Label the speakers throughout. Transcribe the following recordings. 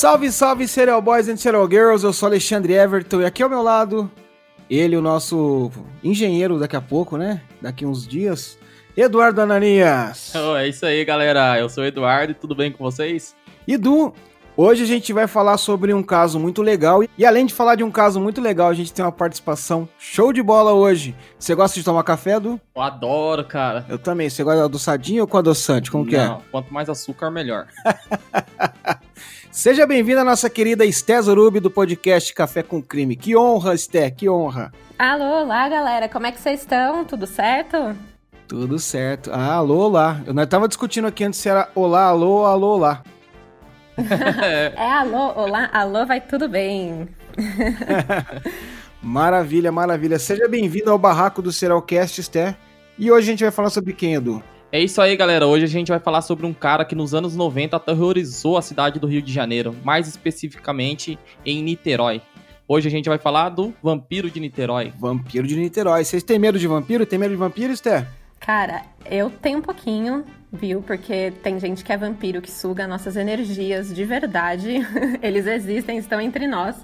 Speaker 1: Salve, salve, Serial Boys and Serial Girls, eu sou Alexandre Everton e aqui ao meu lado, ele, o nosso engenheiro daqui a pouco, né? Daqui uns dias, Eduardo Ananias.
Speaker 2: Oh, é isso aí, galera. Eu sou o Eduardo e tudo bem com vocês?
Speaker 1: E Du, hoje a gente vai falar sobre um caso muito legal. E além de falar de um caso muito legal, a gente tem uma participação show de bola hoje. Você gosta de tomar café, Du?
Speaker 2: Eu adoro, cara.
Speaker 1: Eu também. Você gosta adoçadinho ou com adoçante? Como que é?
Speaker 2: Não, quanto mais açúcar, melhor.
Speaker 1: Seja bem-vinda, nossa querida Esté Zorubi do podcast Café com Crime. Que honra, Esté, que honra.
Speaker 3: Alô, olá, galera. Como é que vocês estão? Tudo certo?
Speaker 1: Tudo certo. Ah, alô, olá. Eu nós tava discutindo aqui antes se era olá, alô, alô, olá.
Speaker 3: é alô, olá, alô, vai tudo bem.
Speaker 1: maravilha, maravilha. Seja bem-vindo ao barraco do Seralcast, Esté. E hoje a gente vai falar sobre quem, Edu?
Speaker 2: É isso aí, galera. Hoje a gente vai falar sobre um cara que nos anos 90 aterrorizou a cidade do Rio de Janeiro, mais especificamente em Niterói. Hoje a gente vai falar do Vampiro de Niterói.
Speaker 1: Vampiro de Niterói. Vocês têm medo de vampiro? Tem medo de vampiro, Esther?
Speaker 3: Cara, eu tenho um pouquinho, viu? Porque tem gente que é vampiro que suga nossas energias de verdade. Eles existem, estão entre nós.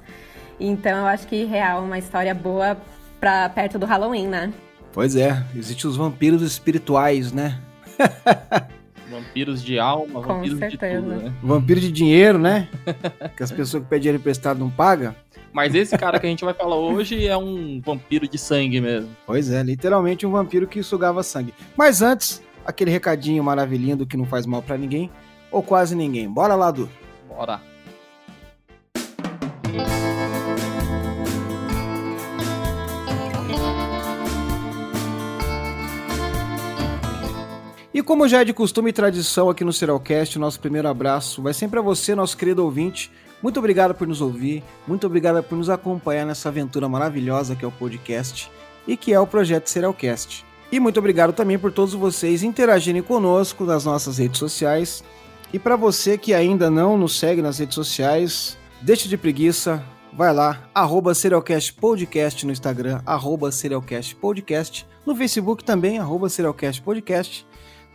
Speaker 3: Então eu acho que real, uma história boa pra perto do Halloween, né?
Speaker 1: Pois é, existem os vampiros espirituais, né?
Speaker 2: Vampiros de alma, Com vampiros certeza. de tudo, né?
Speaker 1: Vampiro de dinheiro, né? que as pessoas que pedem dinheiro emprestado não pagam.
Speaker 2: Mas esse cara que a gente vai falar hoje é um vampiro de sangue mesmo.
Speaker 1: Pois é, literalmente um vampiro que sugava sangue. Mas antes, aquele recadinho maravilhoso que não faz mal para ninguém, ou quase ninguém. Bora lá, Du.
Speaker 2: Bora.
Speaker 1: E como já é de costume e tradição aqui no Serialcast, nosso primeiro abraço vai sempre a você, nosso querido ouvinte. Muito obrigado por nos ouvir, muito obrigado por nos acompanhar nessa aventura maravilhosa que é o podcast e que é o projeto Serialcast. E muito obrigado também por todos vocês interagirem conosco nas nossas redes sociais. E para você que ainda não nos segue nas redes sociais, deixe de preguiça, vai lá, arroba Serialcast Podcast no Instagram, arroba Serialcast Podcast, no Facebook também, arroba Serialcast Podcast.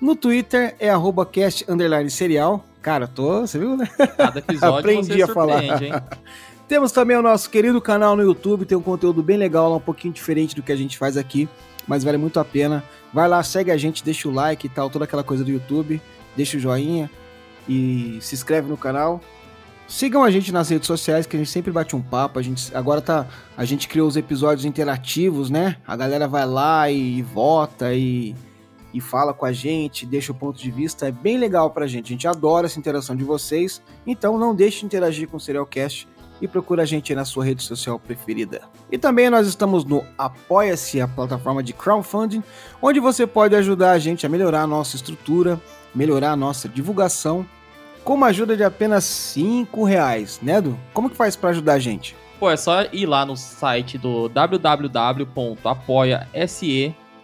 Speaker 1: No Twitter é arroba cast serial. Cara, tô, você viu, né?
Speaker 2: Cada episódio Aprendi a falar. Hein?
Speaker 1: Temos também o nosso querido canal no YouTube, tem um conteúdo bem legal lá, um pouquinho diferente do que a gente faz aqui, mas vale muito a pena. Vai lá, segue a gente, deixa o like e tal, toda aquela coisa do YouTube, deixa o joinha e se inscreve no canal. Sigam a gente nas redes sociais que a gente sempre bate um papo. A gente agora tá, a gente criou os episódios interativos, né? A galera vai lá e, e vota e e fala com a gente, deixa o ponto de vista, é bem legal pra gente. A gente adora essa interação de vocês, então não deixe de interagir com o Serialcast e procura a gente na sua rede social preferida. E também nós estamos no Apoia-se, a plataforma de crowdfunding, onde você pode ajudar a gente a melhorar a nossa estrutura, melhorar a nossa divulgação, com uma ajuda de apenas 5 reais, né, Edu? Como que faz para ajudar a gente?
Speaker 2: Pô, é só ir lá no site do www.apoia.se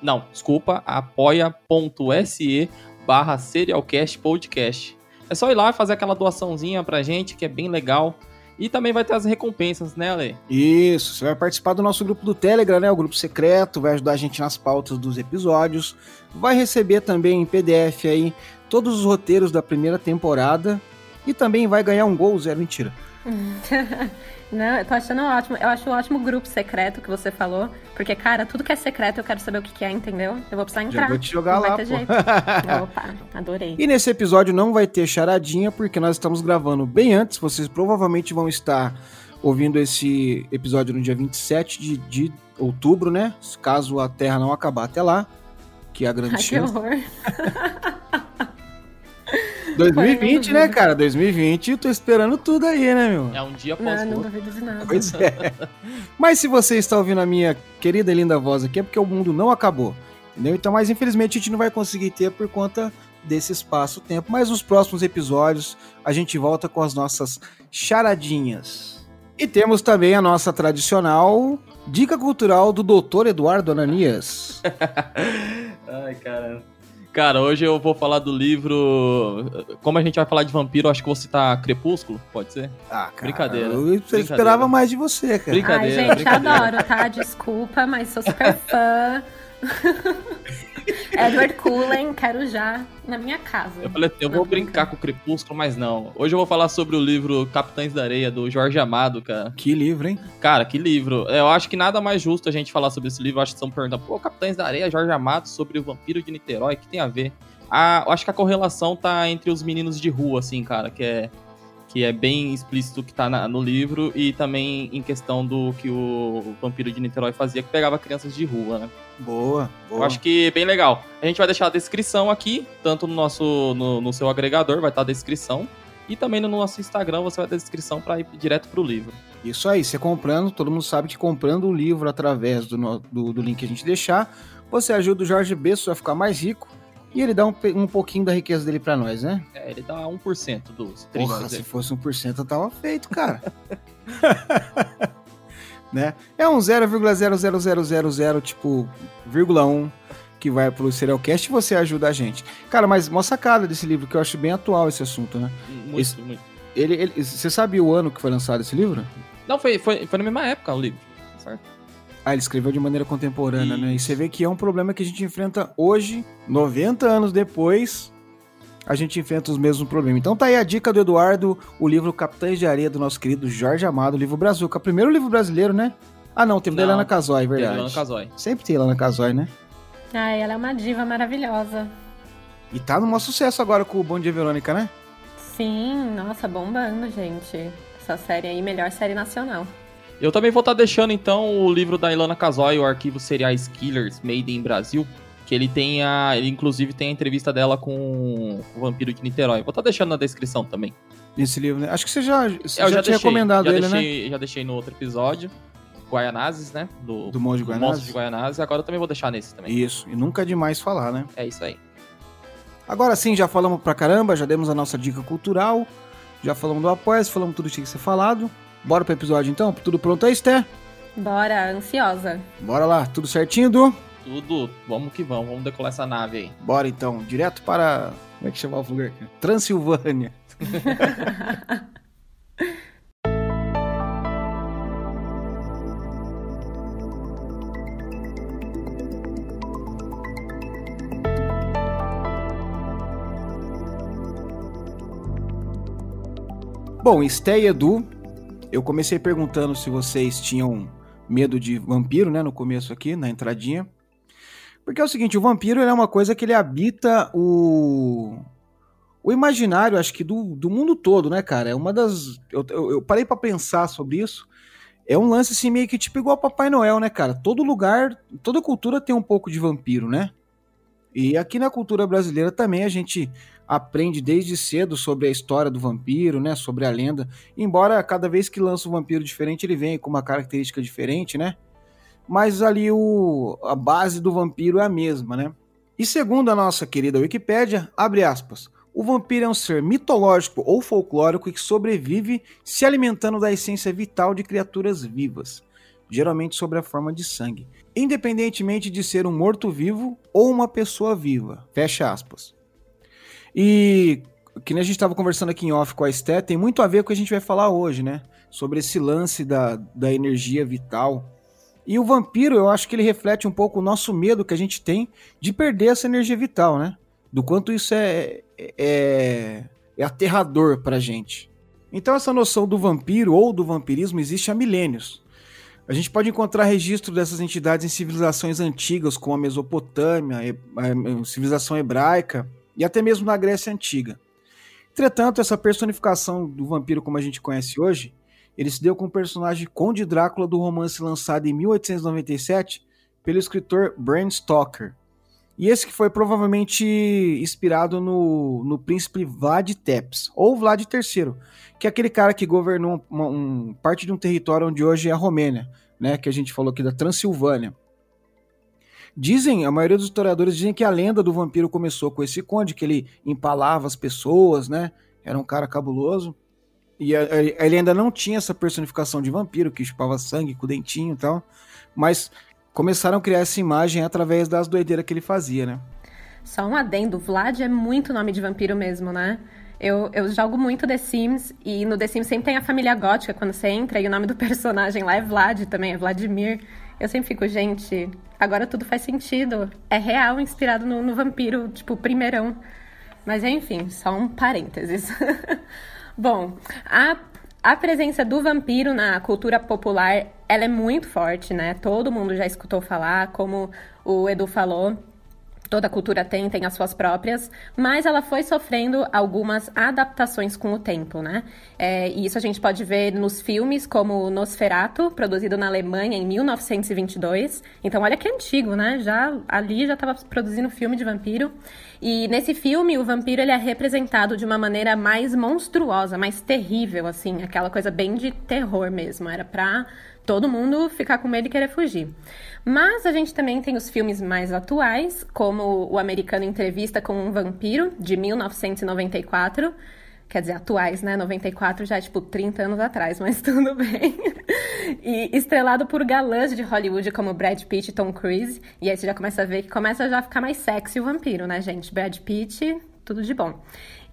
Speaker 2: não, desculpa, apoia.se barra Serialcast Podcast. É só ir lá e fazer aquela doaçãozinha pra gente, que é bem legal. E também vai ter as recompensas, né, Ale?
Speaker 1: Isso, você vai participar do nosso grupo do Telegram, né? O grupo secreto, vai ajudar a gente nas pautas dos episódios. Vai receber também em PDF aí todos os roteiros da primeira temporada. E também vai ganhar um gol zero. Mentira.
Speaker 3: Não, eu tô achando ótimo. Eu acho ótimo o grupo secreto que você falou. Porque, cara, tudo que é secreto eu quero saber o que, que é, entendeu? Eu vou precisar entrar. Já
Speaker 1: vou te jogar
Speaker 3: não
Speaker 1: lá,
Speaker 3: vai ter
Speaker 1: pô.
Speaker 3: jeito. Opa, adorei.
Speaker 1: E nesse episódio não vai ter charadinha, porque nós estamos gravando bem antes. Vocês provavelmente vão estar ouvindo esse episódio no dia 27 de, de outubro, né? Caso a Terra não acabar até lá. Que é a grande
Speaker 3: Ai,
Speaker 1: chance.
Speaker 3: Que horror.
Speaker 1: 2020, né, cara? 2020, eu tô esperando tudo aí, né, meu?
Speaker 2: É um dia após
Speaker 3: Não, não duvido de nada.
Speaker 1: Pois é. Mas se você está ouvindo a minha querida e linda voz aqui, é porque o mundo não acabou. Entendeu? Então, mas infelizmente a gente não vai conseguir ter por conta desse espaço-tempo. Mas nos próximos episódios a gente volta com as nossas charadinhas. E temos também a nossa tradicional dica cultural do Dr. Eduardo Ananias.
Speaker 2: Ai, caramba. Cara, hoje eu vou falar do livro. Como a gente vai falar de vampiro, acho que vou citar Crepúsculo, pode ser?
Speaker 1: Ah, cara,
Speaker 2: Brincadeira.
Speaker 1: Eu
Speaker 2: Brincadeira.
Speaker 1: esperava mais de você, cara.
Speaker 2: Brinca- Brincadeira,
Speaker 3: Ai, gente,
Speaker 2: brincadeira.
Speaker 3: adoro, tá? Desculpa, mas sou super fã. Edward Cullen, quero já na minha casa.
Speaker 2: Eu falei assim, eu vou brincar com o Crepúsculo, mas não. Hoje eu vou falar sobre o livro Capitães da Areia, do Jorge Amado, cara.
Speaker 1: Que livro, hein?
Speaker 2: Cara, que livro. Eu acho que nada mais justo a gente falar sobre esse livro. Eu acho que estão perguntando, pô, Capitães da Areia, Jorge Amado, sobre o vampiro de Niterói, o que tem a ver? Ah, eu acho que a correlação tá entre os meninos de rua, assim, cara, que é que é bem explícito que tá na, no livro, e também em questão do que o vampiro de Niterói fazia, que pegava crianças de rua, né?
Speaker 1: Boa, boa.
Speaker 2: Eu acho que é bem legal. A gente vai deixar a descrição aqui, tanto no nosso no, no seu agregador, vai estar a descrição, e também no nosso Instagram você vai ter a descrição para ir direto pro livro.
Speaker 1: Isso aí, você comprando, todo mundo sabe que comprando o livro através do, do, do link que a gente deixar, você ajuda o Jorge Besso a ficar mais rico e ele dá um, um pouquinho da riqueza dele para nós, né?
Speaker 2: É, ele dá 1% dos
Speaker 1: Porra, se fosse 1% eu tava feito, cara. né? É um 0,00000, tipo, vírgula 1 que vai pro Serialcast e você ajuda a gente. Cara, mas uma sacada desse livro, que eu acho bem atual esse assunto, né?
Speaker 2: Muito,
Speaker 1: esse,
Speaker 2: muito.
Speaker 1: Ele, ele, você sabe o ano que foi lançado esse livro?
Speaker 2: Não, foi, foi, foi na mesma época o livro, certo?
Speaker 1: Ah, ele escreveu de maneira contemporânea, Isso. né? E você vê que é um problema que a gente enfrenta hoje, 90 anos depois, a gente enfrenta os mesmos problemas. Então tá aí a dica do Eduardo, o livro Capitães de Areia do nosso querido Jorge Amado, livro Brazuca. Primeiro livro brasileiro, né? Ah, não, teve não, da Helena Casoy, verdade. Helena
Speaker 2: Casoy.
Speaker 1: Sempre tem Helena Casoy, né?
Speaker 3: Ah, ela é uma diva maravilhosa.
Speaker 1: E tá no maior sucesso agora com o Bom Dia Verônica, né?
Speaker 3: Sim, nossa, bombando, gente. Essa série aí, melhor série nacional.
Speaker 2: Eu também vou estar tá deixando então o livro da Ilana Casoy, o arquivo Seriais Killers Made in Brasil, que ele tem a, ele inclusive tem a entrevista dela com o Vampiro de Niterói. Vou estar tá deixando na descrição também.
Speaker 1: Esse livro, né? Acho que você já, você é, já, já, tinha deixei, recomendado
Speaker 2: já
Speaker 1: ele,
Speaker 2: deixei,
Speaker 1: né?
Speaker 2: Já deixei no outro episódio. Guaianazes, né?
Speaker 1: Do, do Monte de Guaianazes.
Speaker 2: de Guaianazes. Agora eu também vou deixar nesse também.
Speaker 1: Isso, e nunca é demais falar, né?
Speaker 2: É isso aí.
Speaker 1: Agora sim, já falamos pra caramba, já demos a nossa dica cultural, já falamos do apoio, falamos tudo que tinha que ser falado. Bora pro episódio então? Tudo pronto aí, Sté?
Speaker 3: Bora, ansiosa.
Speaker 1: Bora lá, tudo certinho, Du?
Speaker 2: Tudo, vamos que vamos, vamos decolar essa nave aí.
Speaker 1: Bora então, direto para. Como é que chama o lugar aqui? Transilvânia. Bom, Esté e Edu eu comecei perguntando se vocês tinham medo de vampiro, né, no começo aqui, na entradinha. Porque é o seguinte, o vampiro é uma coisa que ele habita o o imaginário, acho que do, do mundo todo, né, cara? É uma das eu, eu, parei para pensar sobre isso. É um lance assim meio que tipo igual Papai Noel, né, cara? Todo lugar, toda cultura tem um pouco de vampiro, né? E aqui na cultura brasileira também a gente aprende desde cedo sobre a história do vampiro, né, sobre a lenda. Embora cada vez que lança um vampiro diferente, ele venha com uma característica diferente, né? Mas ali o, a base do vampiro é a mesma, né? E segundo a nossa querida Wikipédia, abre aspas, o vampiro é um ser mitológico ou folclórico que sobrevive se alimentando da essência vital de criaturas vivas, geralmente sob a forma de sangue, independentemente de ser um morto-vivo ou uma pessoa viva. Fecha aspas. E que nem a gente estava conversando aqui em off com a Esté, tem muito a ver com o que a gente vai falar hoje, né? Sobre esse lance da, da energia vital. E o vampiro, eu acho que ele reflete um pouco o nosso medo que a gente tem de perder essa energia vital, né? Do quanto isso é, é, é aterrador pra gente. Então essa noção do vampiro ou do vampirismo existe há milênios. A gente pode encontrar registro dessas entidades em civilizações antigas, como a Mesopotâmia, a civilização hebraica, e até mesmo na Grécia Antiga. Entretanto, essa personificação do vampiro como a gente conhece hoje, ele se deu com o personagem Conde Drácula do romance lançado em 1897 pelo escritor Bram Stoker. E esse que foi provavelmente inspirado no, no príncipe Vlad Tepes, ou Vlad III, que é aquele cara que governou uma, um, parte de um território onde hoje é a Romênia, né, que a gente falou aqui da Transilvânia. Dizem, a maioria dos historiadores dizem que a lenda do vampiro começou com esse conde, que ele empalava as pessoas, né? Era um cara cabuloso. E ele ainda não tinha essa personificação de vampiro, que chupava sangue com o dentinho e tal. Mas começaram a criar essa imagem através das doideiras que ele fazia, né?
Speaker 3: Só um adendo, Vlad é muito nome de vampiro mesmo, né? Eu, eu jogo muito The Sims, e no The Sims sempre tem a família gótica quando você entra, e o nome do personagem lá é Vlad também, é Vladimir. Eu sempre fico, gente, agora tudo faz sentido. É real, inspirado no, no vampiro, tipo, primeirão. Mas enfim, só um parênteses. Bom, a, a presença do vampiro na cultura popular, ela é muito forte, né? Todo mundo já escutou falar, como o Edu falou. Toda cultura tem, tem as suas próprias, mas ela foi sofrendo algumas adaptações com o tempo, né? É, e isso a gente pode ver nos filmes como Nosferatu, produzido na Alemanha em 1922. Então, olha que antigo, né? Já ali já estava produzindo filme de vampiro. E nesse filme, o vampiro ele é representado de uma maneira mais monstruosa, mais terrível, assim, aquela coisa bem de terror mesmo. Era pra todo mundo ficar com medo e querer fugir. Mas a gente também tem os filmes mais atuais, como O Americano Entrevista com um Vampiro, de 1994. Quer dizer, atuais, né? 94 já é tipo 30 anos atrás, mas tudo bem. e estrelado por galãs de Hollywood como Brad Pitt e Tom Cruise. E aí você já começa a ver que começa já a ficar mais sexy o vampiro, né, gente? Brad Pitt, tudo de bom.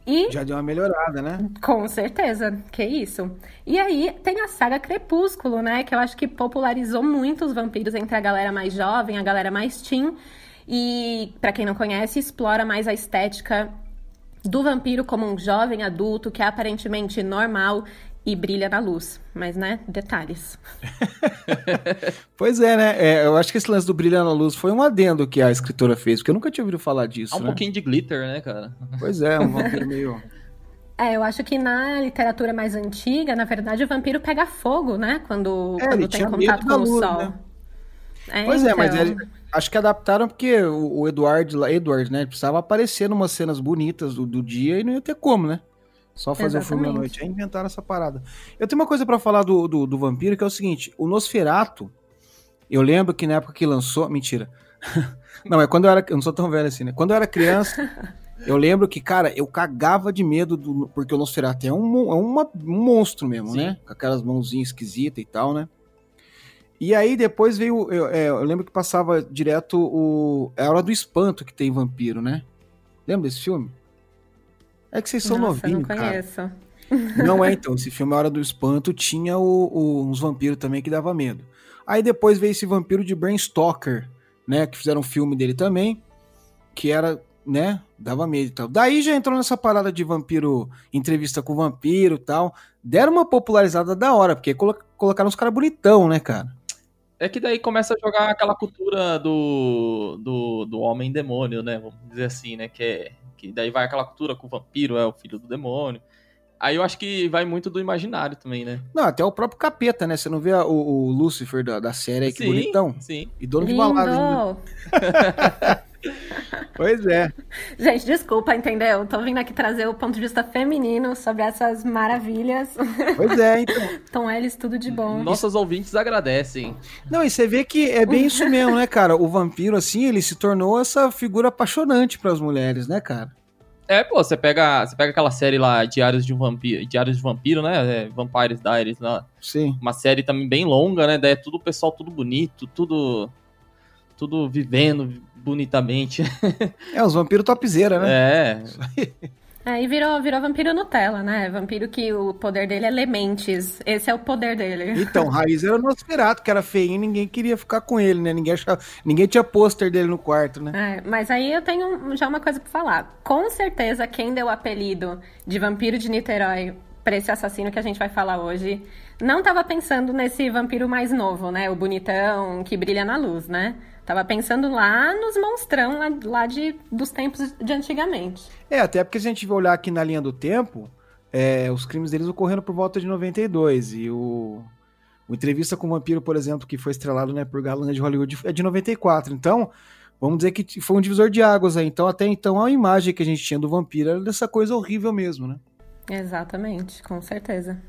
Speaker 1: E, Já deu uma melhorada, né?
Speaker 3: Com certeza, que isso. E aí tem a saga Crepúsculo, né? Que eu acho que popularizou muito os vampiros entre a galera mais jovem, a galera mais teen. E, para quem não conhece, explora mais a estética do vampiro como um jovem adulto que é aparentemente normal e brilha na luz. Mas, né, detalhes.
Speaker 1: pois é, né? É, eu acho que esse lance do brilha na luz foi um adendo que a escritora fez, porque eu nunca tinha ouvido falar disso.
Speaker 2: Há um
Speaker 1: né?
Speaker 2: pouquinho de glitter, né, cara?
Speaker 1: Pois é, um vampiro meio.
Speaker 3: É, eu acho que na literatura mais antiga, na verdade, o vampiro pega fogo, né? Quando,
Speaker 1: é,
Speaker 3: quando tem contato com luz, o sol. Né?
Speaker 1: É, pois então... é, mas então. ele, acho que adaptaram porque o, o Edward, Edward, né? Precisava aparecer em umas cenas bonitas do, do dia e não ia ter como, né? Só fazer Exatamente. o filme à noite. Aí inventaram essa parada. Eu tenho uma coisa para falar do, do, do, vampiro, que é o seguinte: o Nosferato, eu lembro que na época que lançou. Mentira. não, é quando eu era. Eu não sou tão velho assim, né? Quando eu era criança. Eu lembro que, cara, eu cagava de medo, do, porque o Nosferatu é um, é uma, um monstro mesmo, Sim. né? Com aquelas mãozinhas esquisitas e tal, né? E aí depois veio. Eu, é, eu, lembro que passava direto o. É a hora do espanto que tem vampiro, né? Lembra desse filme? É que vocês são Nossa, novinhos, não conheço. Cara. Não é, então. Esse filme, A Hora do Espanto, tinha o, o, uns vampiros também que dava medo. Aí depois veio esse vampiro de Bram Stoker, né? Que fizeram um filme dele também, que era, né? Dava medo e tal. Daí já entrou nessa parada de vampiro, entrevista com vampiro e tal. Deram uma popularizada da hora, porque colocaram os caras bonitão, né, cara?
Speaker 2: É que daí começa a jogar aquela cultura do, do, do homem demônio, né? Vamos dizer assim, né? Que é que daí vai aquela cultura com o vampiro é o filho do demônio. Aí eu acho que vai muito do imaginário também, né?
Speaker 1: Não, até o próprio capeta, né? Você não vê o, o Lucifer da, da série aí, que sim, bonitão?
Speaker 2: Sim.
Speaker 1: E dono Lindo. de balada. pois é.
Speaker 3: Gente, desculpa, entendeu? Tô vindo aqui trazer o ponto de vista feminino sobre essas maravilhas.
Speaker 1: Pois é, então.
Speaker 3: Tom Ellis, tudo de bom.
Speaker 2: Nossos ouvintes agradecem.
Speaker 1: Não, e você vê que é bem isso mesmo, né, cara? O vampiro, assim, ele se tornou essa figura apaixonante para as mulheres, né, cara?
Speaker 2: É, pô, você pega, você pega aquela série lá, Diários de um Vampiro, Diários de Vampiro, né? É, Vampires Diaries lá.
Speaker 1: Sim.
Speaker 2: Uma série também bem longa, né? Daí é tudo pessoal tudo bonito, tudo tudo vivendo bonitamente.
Speaker 1: É, os vampiros topzera, né?
Speaker 2: É.
Speaker 3: É, e virou, virou vampiro Nutella, né? Vampiro que o poder dele é lementes. Esse é o poder dele.
Speaker 1: Então, Raiz era o Nosferatu, que era feinho e ninguém queria ficar com ele, né? Ninguém, achava, ninguém tinha pôster dele no quarto, né?
Speaker 3: É, mas aí eu tenho já uma coisa pra falar. Com certeza, quem deu o apelido de vampiro de Niterói pra esse assassino que a gente vai falar hoje, não tava pensando nesse vampiro mais novo, né? O bonitão que brilha na luz, né? Tava pensando lá nos monstrão lá, lá de, dos tempos de antigamente.
Speaker 1: É, até porque se a gente olhar aqui na linha do tempo, é, os crimes deles ocorreram por volta de 92. E o, o Entrevista com o Vampiro, por exemplo, que foi estrelado né, por galã de Hollywood, é de 94. Então, vamos dizer que foi um divisor de águas aí. Então, até então, a imagem que a gente tinha do vampiro era dessa coisa horrível mesmo, né?
Speaker 3: Exatamente, com certeza.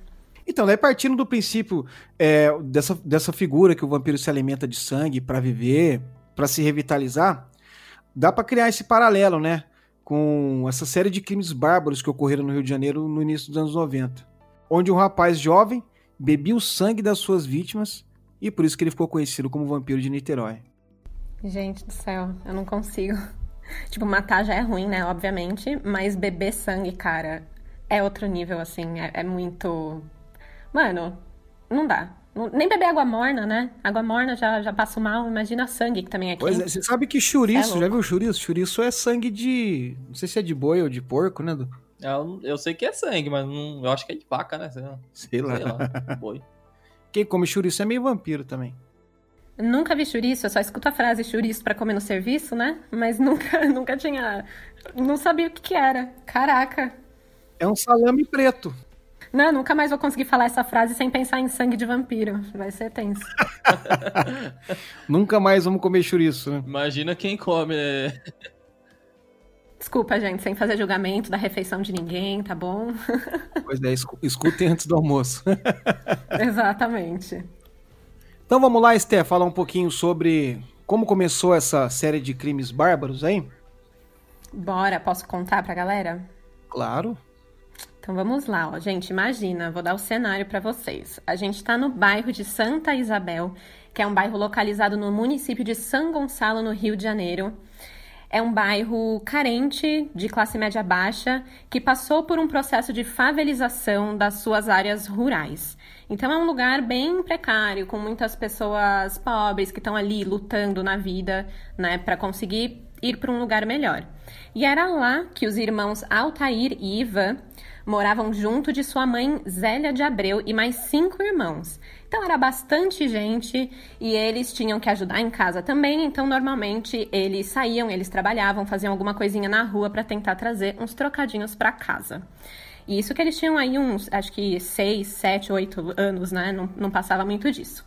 Speaker 1: Então, daí partindo do princípio é, dessa, dessa figura que o vampiro se alimenta de sangue para viver, para se revitalizar, dá para criar esse paralelo, né? Com essa série de crimes bárbaros que ocorreram no Rio de Janeiro no início dos anos 90. Onde um rapaz jovem bebia o sangue das suas vítimas e por isso que ele ficou conhecido como vampiro de Niterói.
Speaker 3: Gente do céu, eu não consigo. Tipo, matar já é ruim, né? Obviamente, mas beber sangue, cara, é outro nível, assim. É, é muito Mano, não dá. Nem beber água morna, né? Água morna já, já passo mal, imagina sangue que também é
Speaker 1: Pois é, você sabe que chouriço, é já viu chouriço? Chouriço é sangue de. Não sei se é de boi ou de porco, né? Do...
Speaker 2: Eu, eu sei que é sangue, mas não, eu acho que é de vaca, né? Sei lá.
Speaker 1: Sei lá. Sei lá boi. Quem come chouriço é meio vampiro também.
Speaker 3: Nunca vi chouriço, eu só escuto a frase chouriço para comer no serviço, né? Mas nunca, nunca tinha. Não sabia o que, que era. Caraca.
Speaker 1: É um salame preto.
Speaker 3: Não, nunca mais vou conseguir falar essa frase sem pensar em sangue de vampiro. Vai ser tenso.
Speaker 1: nunca mais vamos comer chouriço, né?
Speaker 2: Imagina quem come. É.
Speaker 3: Desculpa, gente, sem fazer julgamento da refeição de ninguém, tá bom?
Speaker 1: Pois é, escutem antes do almoço.
Speaker 3: Exatamente.
Speaker 1: Então vamos lá, Esté, falar um pouquinho sobre como começou essa série de crimes bárbaros aí?
Speaker 3: Bora, posso contar pra galera?
Speaker 1: Claro.
Speaker 3: Então vamos lá, ó. gente. Imagina, vou dar o cenário para vocês. A gente está no bairro de Santa Isabel, que é um bairro localizado no município de São Gonçalo, no Rio de Janeiro. É um bairro carente, de classe média baixa, que passou por um processo de favelização das suas áreas rurais. Então é um lugar bem precário, com muitas pessoas pobres que estão ali lutando na vida, né, para conseguir ir para um lugar melhor. E era lá que os irmãos Altair e Ivan moravam junto de sua mãe Zélia de Abreu e mais cinco irmãos. Então era bastante gente e eles tinham que ajudar em casa também, então normalmente eles saíam, eles trabalhavam, faziam alguma coisinha na rua para tentar trazer uns trocadinhos para casa. E isso que eles tinham aí uns, acho que seis, sete, oito anos, né? Não, não passava muito disso.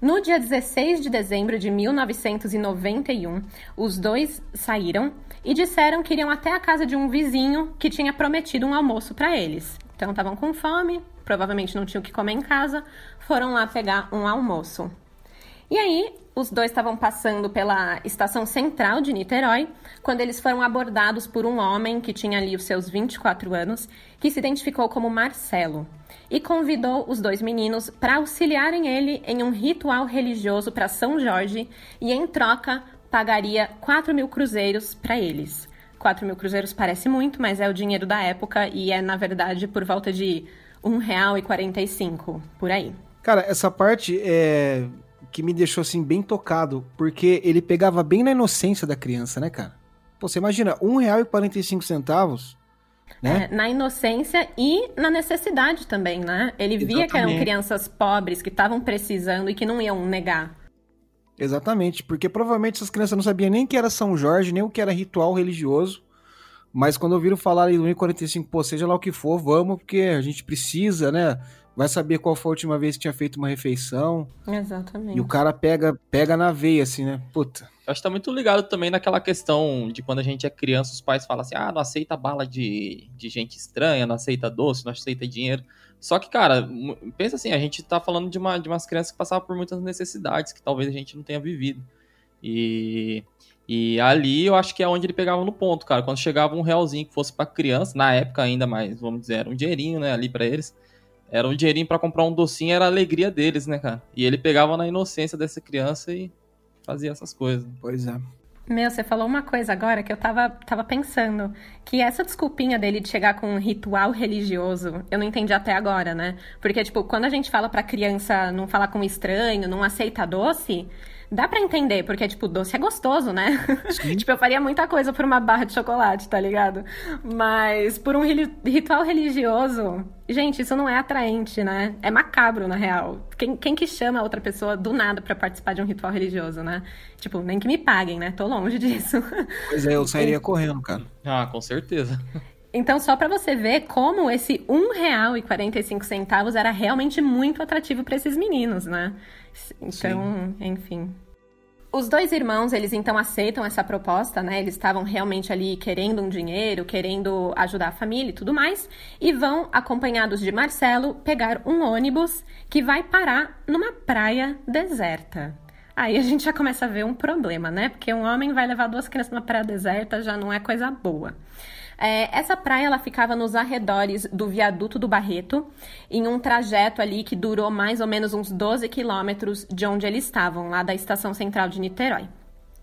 Speaker 3: No dia 16 de dezembro de 1991, os dois saíram e disseram que iriam até a casa de um vizinho que tinha prometido um almoço para eles. Então estavam com fome, provavelmente não tinham o que comer em casa, foram lá pegar um almoço. E aí, os dois estavam passando pela estação central de Niterói quando eles foram abordados por um homem que tinha ali os seus 24 anos, que se identificou como Marcelo e convidou os dois meninos para auxiliarem ele em um ritual religioso para São Jorge e, em troca, pagaria 4 mil cruzeiros para eles. 4 mil cruzeiros parece muito, mas é o dinheiro da época e é, na verdade, por volta de R$ 1,45 por aí.
Speaker 1: Cara, essa parte é que me deixou assim bem tocado, porque ele pegava bem na inocência da criança, né, cara? Pô, você imagina, R$ 1,45 né?
Speaker 3: É, na inocência e na necessidade também, né? Ele Exatamente. via que eram crianças pobres que estavam precisando e que não iam negar.
Speaker 1: Exatamente, porque provavelmente essas crianças não sabiam nem que era São Jorge, nem o que era ritual religioso. Mas quando ouviram falar ali do 1,45, pô, seja lá o que for, vamos, porque a gente precisa, né? Vai saber qual foi a última vez que tinha feito uma refeição.
Speaker 3: Exatamente.
Speaker 1: E o cara pega, pega na veia, assim, né? Puta.
Speaker 2: Eu acho que tá muito ligado também naquela questão de quando a gente é criança, os pais falam assim: ah, não aceita bala de, de gente estranha, não aceita doce, não aceita dinheiro. Só que, cara, pensa assim, a gente tá falando de, uma, de umas crianças que passavam por muitas necessidades que talvez a gente não tenha vivido. E, e ali eu acho que é onde ele pegava no ponto, cara. Quando chegava um realzinho que fosse pra criança, na época ainda mais, vamos dizer, era um dinheirinho, né, ali para eles. Era um dinheirinho para comprar um docinho, era a alegria deles, né, cara? E ele pegava na inocência dessa criança e fazia essas coisas.
Speaker 1: Pois é.
Speaker 3: Meu, você falou uma coisa agora que eu tava, tava pensando. Que essa desculpinha dele de chegar com um ritual religioso, eu não entendi até agora, né? Porque, tipo, quando a gente fala pra criança não falar com estranho, não aceita doce, dá para entender, porque, tipo, doce é gostoso, né? tipo, eu faria muita coisa por uma barra de chocolate, tá ligado? Mas por um ritual religioso, gente, isso não é atraente, né? É macabro, na real. Quem, quem que chama outra pessoa do nada para participar de um ritual religioso, né? Tipo, nem que me paguem, né? Tô longe disso.
Speaker 1: Pois é, eu sairia correndo, cara.
Speaker 2: Ah, com certeza.
Speaker 3: Então, só para você ver como esse R$ 1,45 era realmente muito atrativo para esses meninos, né? Então, Sim. enfim. Os dois irmãos, eles então aceitam essa proposta, né? Eles estavam realmente ali querendo um dinheiro, querendo ajudar a família e tudo mais, e vão, acompanhados de Marcelo, pegar um ônibus que vai parar numa praia deserta. Aí a gente já começa a ver um problema, né? Porque um homem vai levar duas crianças numa praia deserta já não é coisa boa. É, essa praia ela ficava nos arredores do viaduto do Barreto, em um trajeto ali que durou mais ou menos uns 12 quilômetros de onde eles estavam, lá da estação central de Niterói.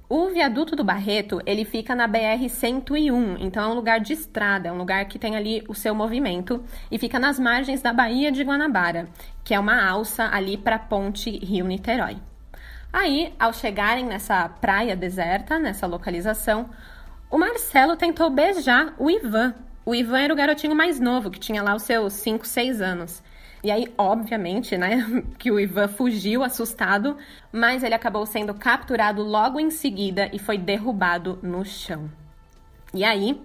Speaker 3: O viaduto do Barreto, ele fica na BR 101, então é um lugar de estrada, é um lugar que tem ali o seu movimento e fica nas margens da Baía de Guanabara, que é uma alça ali para a ponte Rio-Niterói. Aí, ao chegarem nessa praia deserta, nessa localização, o Marcelo tentou beijar o Ivan. O Ivan era o garotinho mais novo, que tinha lá os seus 5, 6 anos. E aí, obviamente, né, que o Ivan fugiu assustado, mas ele acabou sendo capturado logo em seguida e foi derrubado no chão. E aí,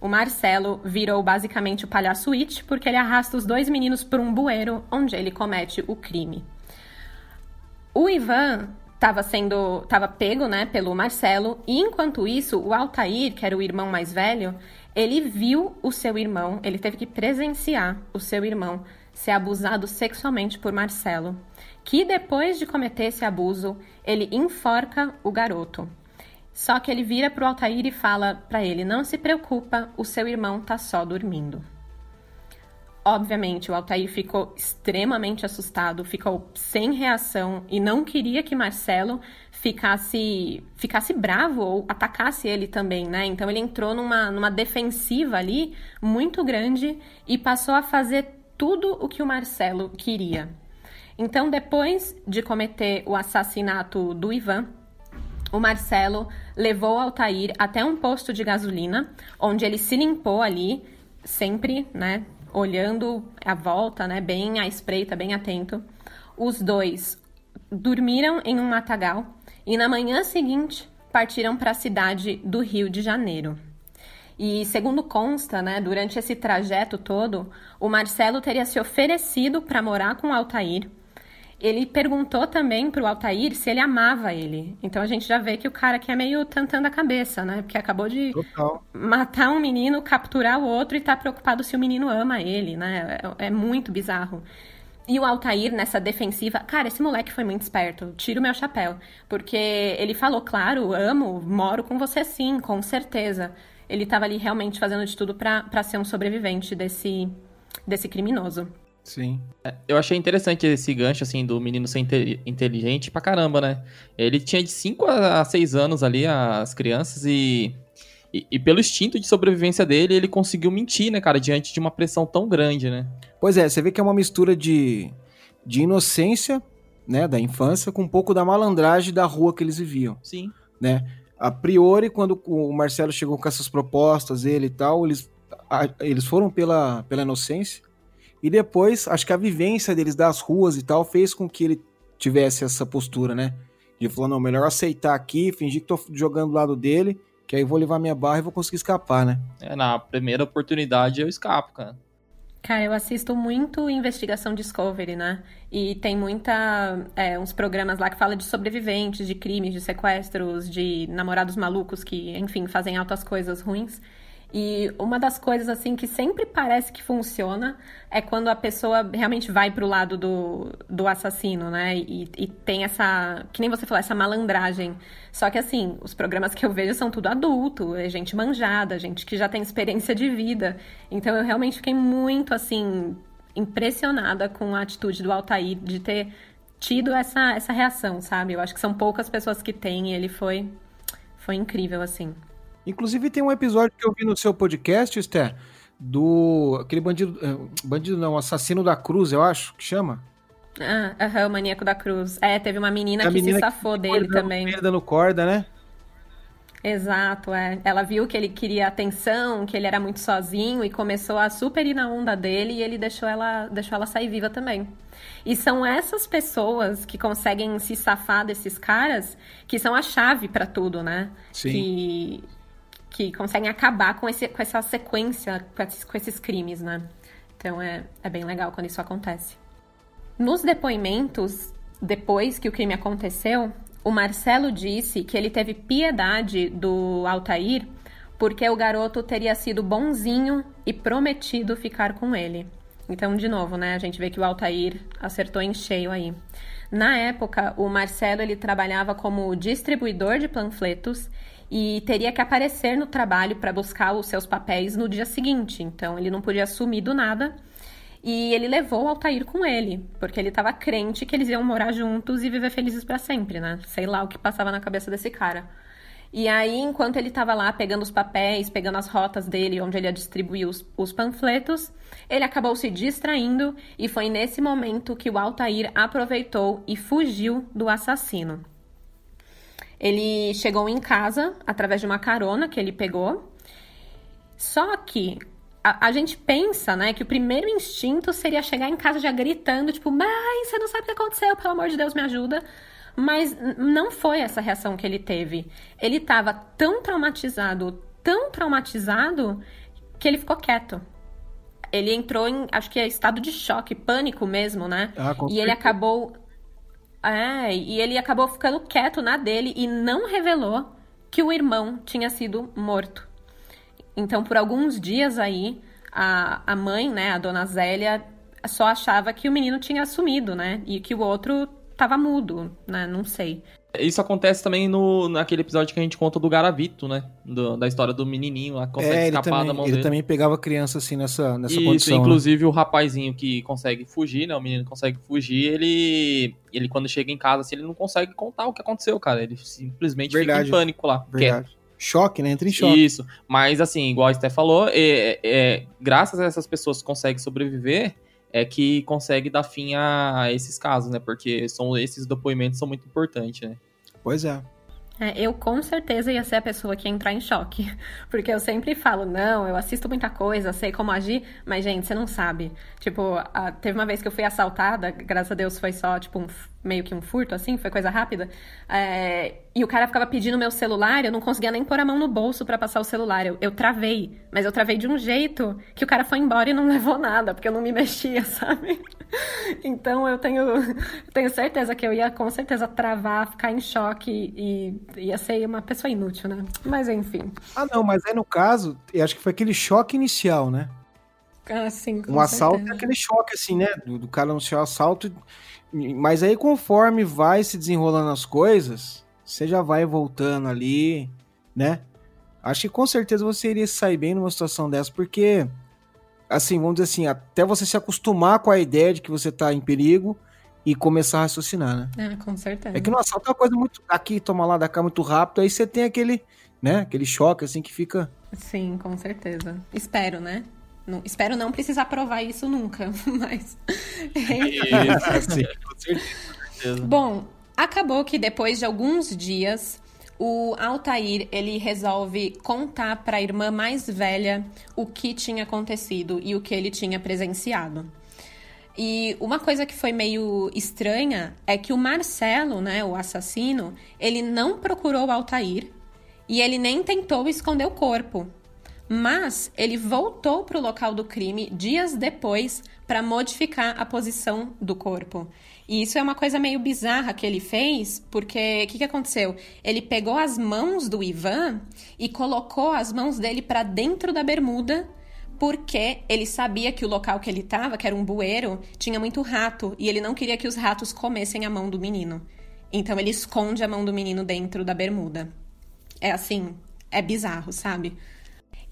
Speaker 3: o Marcelo virou basicamente o palhaço It, porque ele arrasta os dois meninos para um bueiro onde ele comete o crime. O Ivan estava sendo estava pego, né, pelo Marcelo, e enquanto isso, o Altair, que era o irmão mais velho, ele viu o seu irmão, ele teve que presenciar o seu irmão ser abusado sexualmente por Marcelo, que depois de cometer esse abuso, ele enforca o garoto. Só que ele vira para o Altair e fala para ele: "Não se preocupa, o seu irmão tá só dormindo". Obviamente, o Altair ficou extremamente assustado, ficou sem reação e não queria que Marcelo ficasse ficasse bravo ou atacasse ele também, né? Então ele entrou numa, numa defensiva ali muito grande e passou a fazer tudo o que o Marcelo queria. Então, depois de cometer o assassinato do Ivan, o Marcelo levou Altair até um posto de gasolina, onde ele se limpou ali, sempre, né, olhando a volta, né, bem à espreita, bem atento. Os dois dormiram em um matagal e na manhã seguinte partiram para a cidade do Rio de Janeiro. E segundo consta, né, durante esse trajeto todo, o Marcelo teria se oferecido para morar com Altair. Ele perguntou também para o Altair se ele amava ele. Então a gente já vê que o cara aqui é meio tantando a cabeça, né? Porque acabou de Total. matar um menino, capturar o outro e tá preocupado se o menino ama ele, né? É, é muito bizarro. E o Altair, nessa defensiva, cara, esse moleque foi muito esperto, tiro meu chapéu. Porque ele falou, claro, amo, moro com você sim, com certeza ele estava ali realmente fazendo de tudo para ser um sobrevivente desse, desse criminoso.
Speaker 2: Sim. É, eu achei interessante esse gancho, assim, do menino ser inteligente pra caramba, né? Ele tinha de 5 a 6 anos ali, as crianças, e, e, e, pelo instinto de sobrevivência dele, ele conseguiu mentir, né, cara, diante de uma pressão tão grande, né?
Speaker 1: Pois é, você vê que é uma mistura de, de inocência, né, da infância, com um pouco da malandragem da rua que eles viviam.
Speaker 2: Sim.
Speaker 1: Né? a priori, quando o Marcelo chegou com essas propostas, ele e tal, eles, a, eles foram pela, pela inocência. E depois, acho que a vivência deles das ruas e tal fez com que ele tivesse essa postura, né? De falar, não, melhor aceitar aqui, fingir que tô jogando do lado dele, que aí vou levar minha barra e vou conseguir escapar, né?
Speaker 2: É, na primeira oportunidade eu escapo, cara.
Speaker 3: Cara, eu assisto muito Investigação Discovery, né? E tem muita. É, uns programas lá que falam de sobreviventes, de crimes, de sequestros, de namorados malucos que, enfim, fazem altas coisas ruins. E uma das coisas, assim, que sempre parece que funciona é quando a pessoa realmente vai pro lado do, do assassino, né? E, e tem essa, que nem você falou, essa malandragem. Só que, assim, os programas que eu vejo são tudo adulto, é gente manjada, gente que já tem experiência de vida. Então eu realmente fiquei muito, assim, impressionada com a atitude do Altair de ter tido essa, essa reação, sabe? Eu acho que são poucas pessoas que têm e ele foi, foi incrível, assim.
Speaker 1: Inclusive tem um episódio que eu vi no seu podcast, Esther, do aquele bandido, eh, bandido não, assassino da Cruz, eu acho, que chama.
Speaker 3: Ah, aham, o maníaco da Cruz. É, teve uma menina a que menina se safou que dele também.
Speaker 1: Dando corda, né?
Speaker 3: Exato, é. Ela viu que ele queria atenção, que ele era muito sozinho e começou a super ir na onda dele e ele deixou ela, deixou ela sair viva também. E são essas pessoas que conseguem se safar desses caras que são a chave para tudo, né?
Speaker 1: Sim.
Speaker 3: Que que conseguem acabar com, esse, com essa sequência, com esses, com esses crimes, né? Então é, é bem legal quando isso acontece. Nos depoimentos, depois que o crime aconteceu, o Marcelo disse que ele teve piedade do Altair porque o garoto teria sido bonzinho e prometido ficar com ele. Então, de novo, né, a gente vê que o Altair acertou em cheio aí. Na época, o Marcelo ele trabalhava como distribuidor de panfletos e teria que aparecer no trabalho para buscar os seus papéis no dia seguinte. Então ele não podia sumir do nada. E ele levou o Altair com ele, porque ele estava crente que eles iam morar juntos e viver felizes para sempre, né? Sei lá o que passava na cabeça desse cara. E aí, enquanto ele estava lá pegando os papéis, pegando as rotas dele, onde ele ia distribuir os, os, panfletos, ele acabou se distraindo e foi nesse momento que o Altair aproveitou e fugiu do assassino. Ele chegou em casa através de uma carona que ele pegou. Só que a, a, gente pensa, né, que o primeiro instinto seria chegar em casa já gritando, tipo, mãe, você não sabe o que aconteceu, pelo amor de Deus, me ajuda. Mas não foi essa reação que ele teve. Ele estava tão traumatizado, tão traumatizado, que ele ficou quieto. Ele entrou em, acho que é estado de choque, pânico mesmo, né?
Speaker 1: Ah,
Speaker 3: e ele acabou. É, e ele acabou ficando quieto na dele e não revelou que o irmão tinha sido morto. Então, por alguns dias aí, a, a mãe, né, a dona Zélia, só achava que o menino tinha sumido, né? E que o outro tava mudo, né? Não sei.
Speaker 2: Isso acontece também no, naquele episódio que a gente conta do Garavito, né? Do, da história do menininho lá que consegue é, escapar
Speaker 1: também,
Speaker 2: da mão
Speaker 1: ele
Speaker 2: dele.
Speaker 1: Ele também pegava criança assim nessa, nessa
Speaker 2: Isso,
Speaker 1: condição.
Speaker 2: Né? Inclusive né? o rapazinho que consegue fugir, né? O menino consegue fugir, ele. Ele quando chega em casa, assim, ele não consegue contar o que aconteceu, cara. Ele simplesmente
Speaker 1: Verdade.
Speaker 2: fica em pânico lá.
Speaker 1: Verdade. Quieto. Choque, né? Entra em choque.
Speaker 2: Isso. Mas assim, igual a Sté falou, é, é, graças a essas pessoas que conseguem sobreviver, é que consegue dar fim a, a esses casos, né? Porque são esses depoimentos são muito importantes, né?
Speaker 1: Pois é.
Speaker 3: É, eu com certeza ia ser a pessoa que ia entrar em choque. Porque eu sempre falo, não, eu assisto muita coisa, sei como agir, mas, gente, você não sabe. Tipo, a, teve uma vez que eu fui assaltada, graças a Deus foi só, tipo, um, meio que um furto, assim, foi coisa rápida. É, e o cara ficava pedindo meu celular, eu não conseguia nem pôr a mão no bolso para passar o celular. Eu, eu travei, mas eu travei de um jeito que o cara foi embora e não levou nada, porque eu não me mexia, sabe? Então eu tenho, tenho certeza que eu ia com certeza travar, ficar em choque e ia ser uma pessoa inútil, né? Mas enfim.
Speaker 1: Ah, não, mas aí no caso, eu acho que foi aquele choque inicial, né?
Speaker 3: Ah, sim, com
Speaker 1: Um assalto é aquele choque, assim, né? Do, do cara anunciar o assalto. Mas aí, conforme vai se desenrolando as coisas, você já vai voltando ali, né? Acho que com certeza você iria sair bem numa situação dessa, porque, assim, vamos dizer assim, até você se acostumar com a ideia de que você tá em perigo e começar a raciocinar, né?
Speaker 3: É, com certeza.
Speaker 1: É que no assalto é uma coisa muito aqui, toma lá, da cá muito rápido, aí você tem aquele, né, aquele choque, assim, que fica...
Speaker 3: Sim, com certeza. Espero, né? Não, espero não precisar provar isso nunca, mas.
Speaker 2: Isso,
Speaker 3: Bom, acabou que depois de alguns dias, o Altair ele resolve contar para a irmã mais velha o que tinha acontecido e o que ele tinha presenciado. E uma coisa que foi meio estranha é que o Marcelo, né, o assassino, ele não procurou o Altair e ele nem tentou esconder o corpo. Mas ele voltou para o local do crime dias depois para modificar a posição do corpo. E isso é uma coisa meio bizarra que ele fez, porque o que, que aconteceu? Ele pegou as mãos do Ivan e colocou as mãos dele para dentro da bermuda, porque ele sabia que o local que ele estava, que era um bueiro, tinha muito rato e ele não queria que os ratos comessem a mão do menino. Então ele esconde a mão do menino dentro da bermuda. É assim, é bizarro, sabe?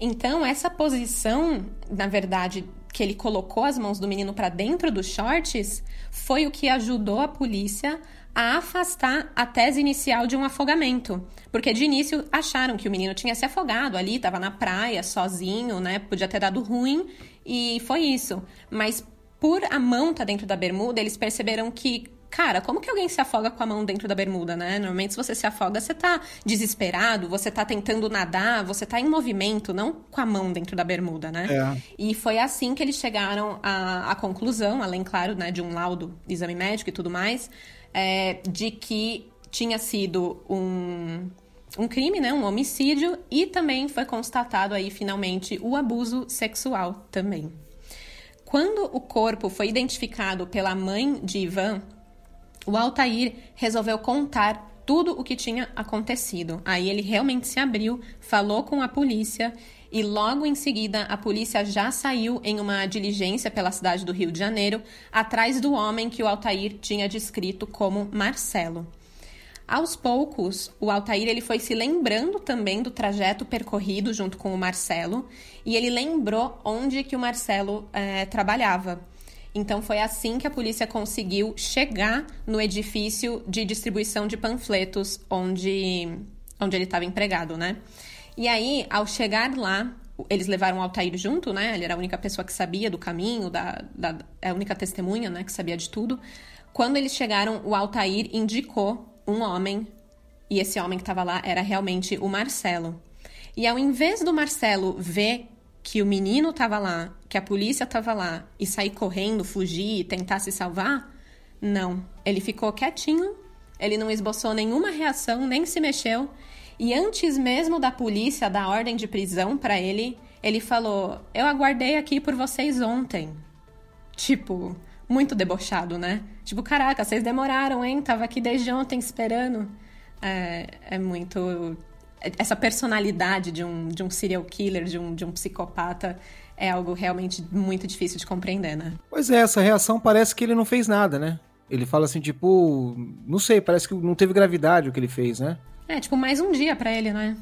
Speaker 3: Então, essa posição, na verdade, que ele colocou as mãos do menino para dentro dos shorts, foi o que ajudou a polícia a afastar a tese inicial de um afogamento. Porque de início acharam que o menino tinha se afogado ali, estava na praia, sozinho, né? Podia ter dado ruim, e foi isso. Mas por a mão estar tá dentro da bermuda, eles perceberam que Cara, como que alguém se afoga com a mão dentro da bermuda, né? Normalmente, se você se afoga, você tá desesperado, você tá tentando nadar, você tá em movimento, não com a mão dentro da bermuda, né?
Speaker 1: É.
Speaker 3: E foi assim que eles chegaram à, à conclusão, além, claro, né, de um laudo, exame médico e tudo mais, é, de que tinha sido um, um crime, né, um homicídio, e também foi constatado aí, finalmente, o abuso sexual também. Quando o corpo foi identificado pela mãe de Ivan, o Altair resolveu contar tudo o que tinha acontecido. Aí ele realmente se abriu, falou com a polícia e logo em seguida a polícia já saiu em uma diligência pela cidade do Rio de Janeiro atrás do homem que o Altair tinha descrito como Marcelo. Aos poucos, o Altair ele foi se lembrando também do trajeto percorrido junto com o Marcelo e ele lembrou onde que o Marcelo é, trabalhava. Então foi assim que a polícia conseguiu chegar no edifício de distribuição de panfletos onde onde ele estava empregado, né? E aí, ao chegar lá, eles levaram o Altair junto, né? Ele era a única pessoa que sabia do caminho, da, da, é a única testemunha, né? Que sabia de tudo. Quando eles chegaram, o Altair indicou um homem, e esse homem que estava lá era realmente o Marcelo. E ao invés do Marcelo ver que o menino estava lá, que a polícia estava lá, e sair correndo, fugir, tentar se salvar, não. Ele ficou quietinho, ele não esboçou nenhuma reação, nem se mexeu. E antes mesmo da polícia dar ordem de prisão para ele, ele falou: Eu aguardei aqui por vocês ontem. Tipo, muito debochado, né? Tipo, caraca, vocês demoraram, hein? Tava aqui desde ontem esperando. É, é muito. Essa personalidade de um, de um serial killer, de um, de um psicopata, é algo realmente muito difícil de compreender, né?
Speaker 1: Pois é, essa reação parece que ele não fez nada, né? Ele fala assim, tipo, não sei, parece que não teve gravidade o que ele fez, né?
Speaker 3: É, tipo, mais um dia para ele, né?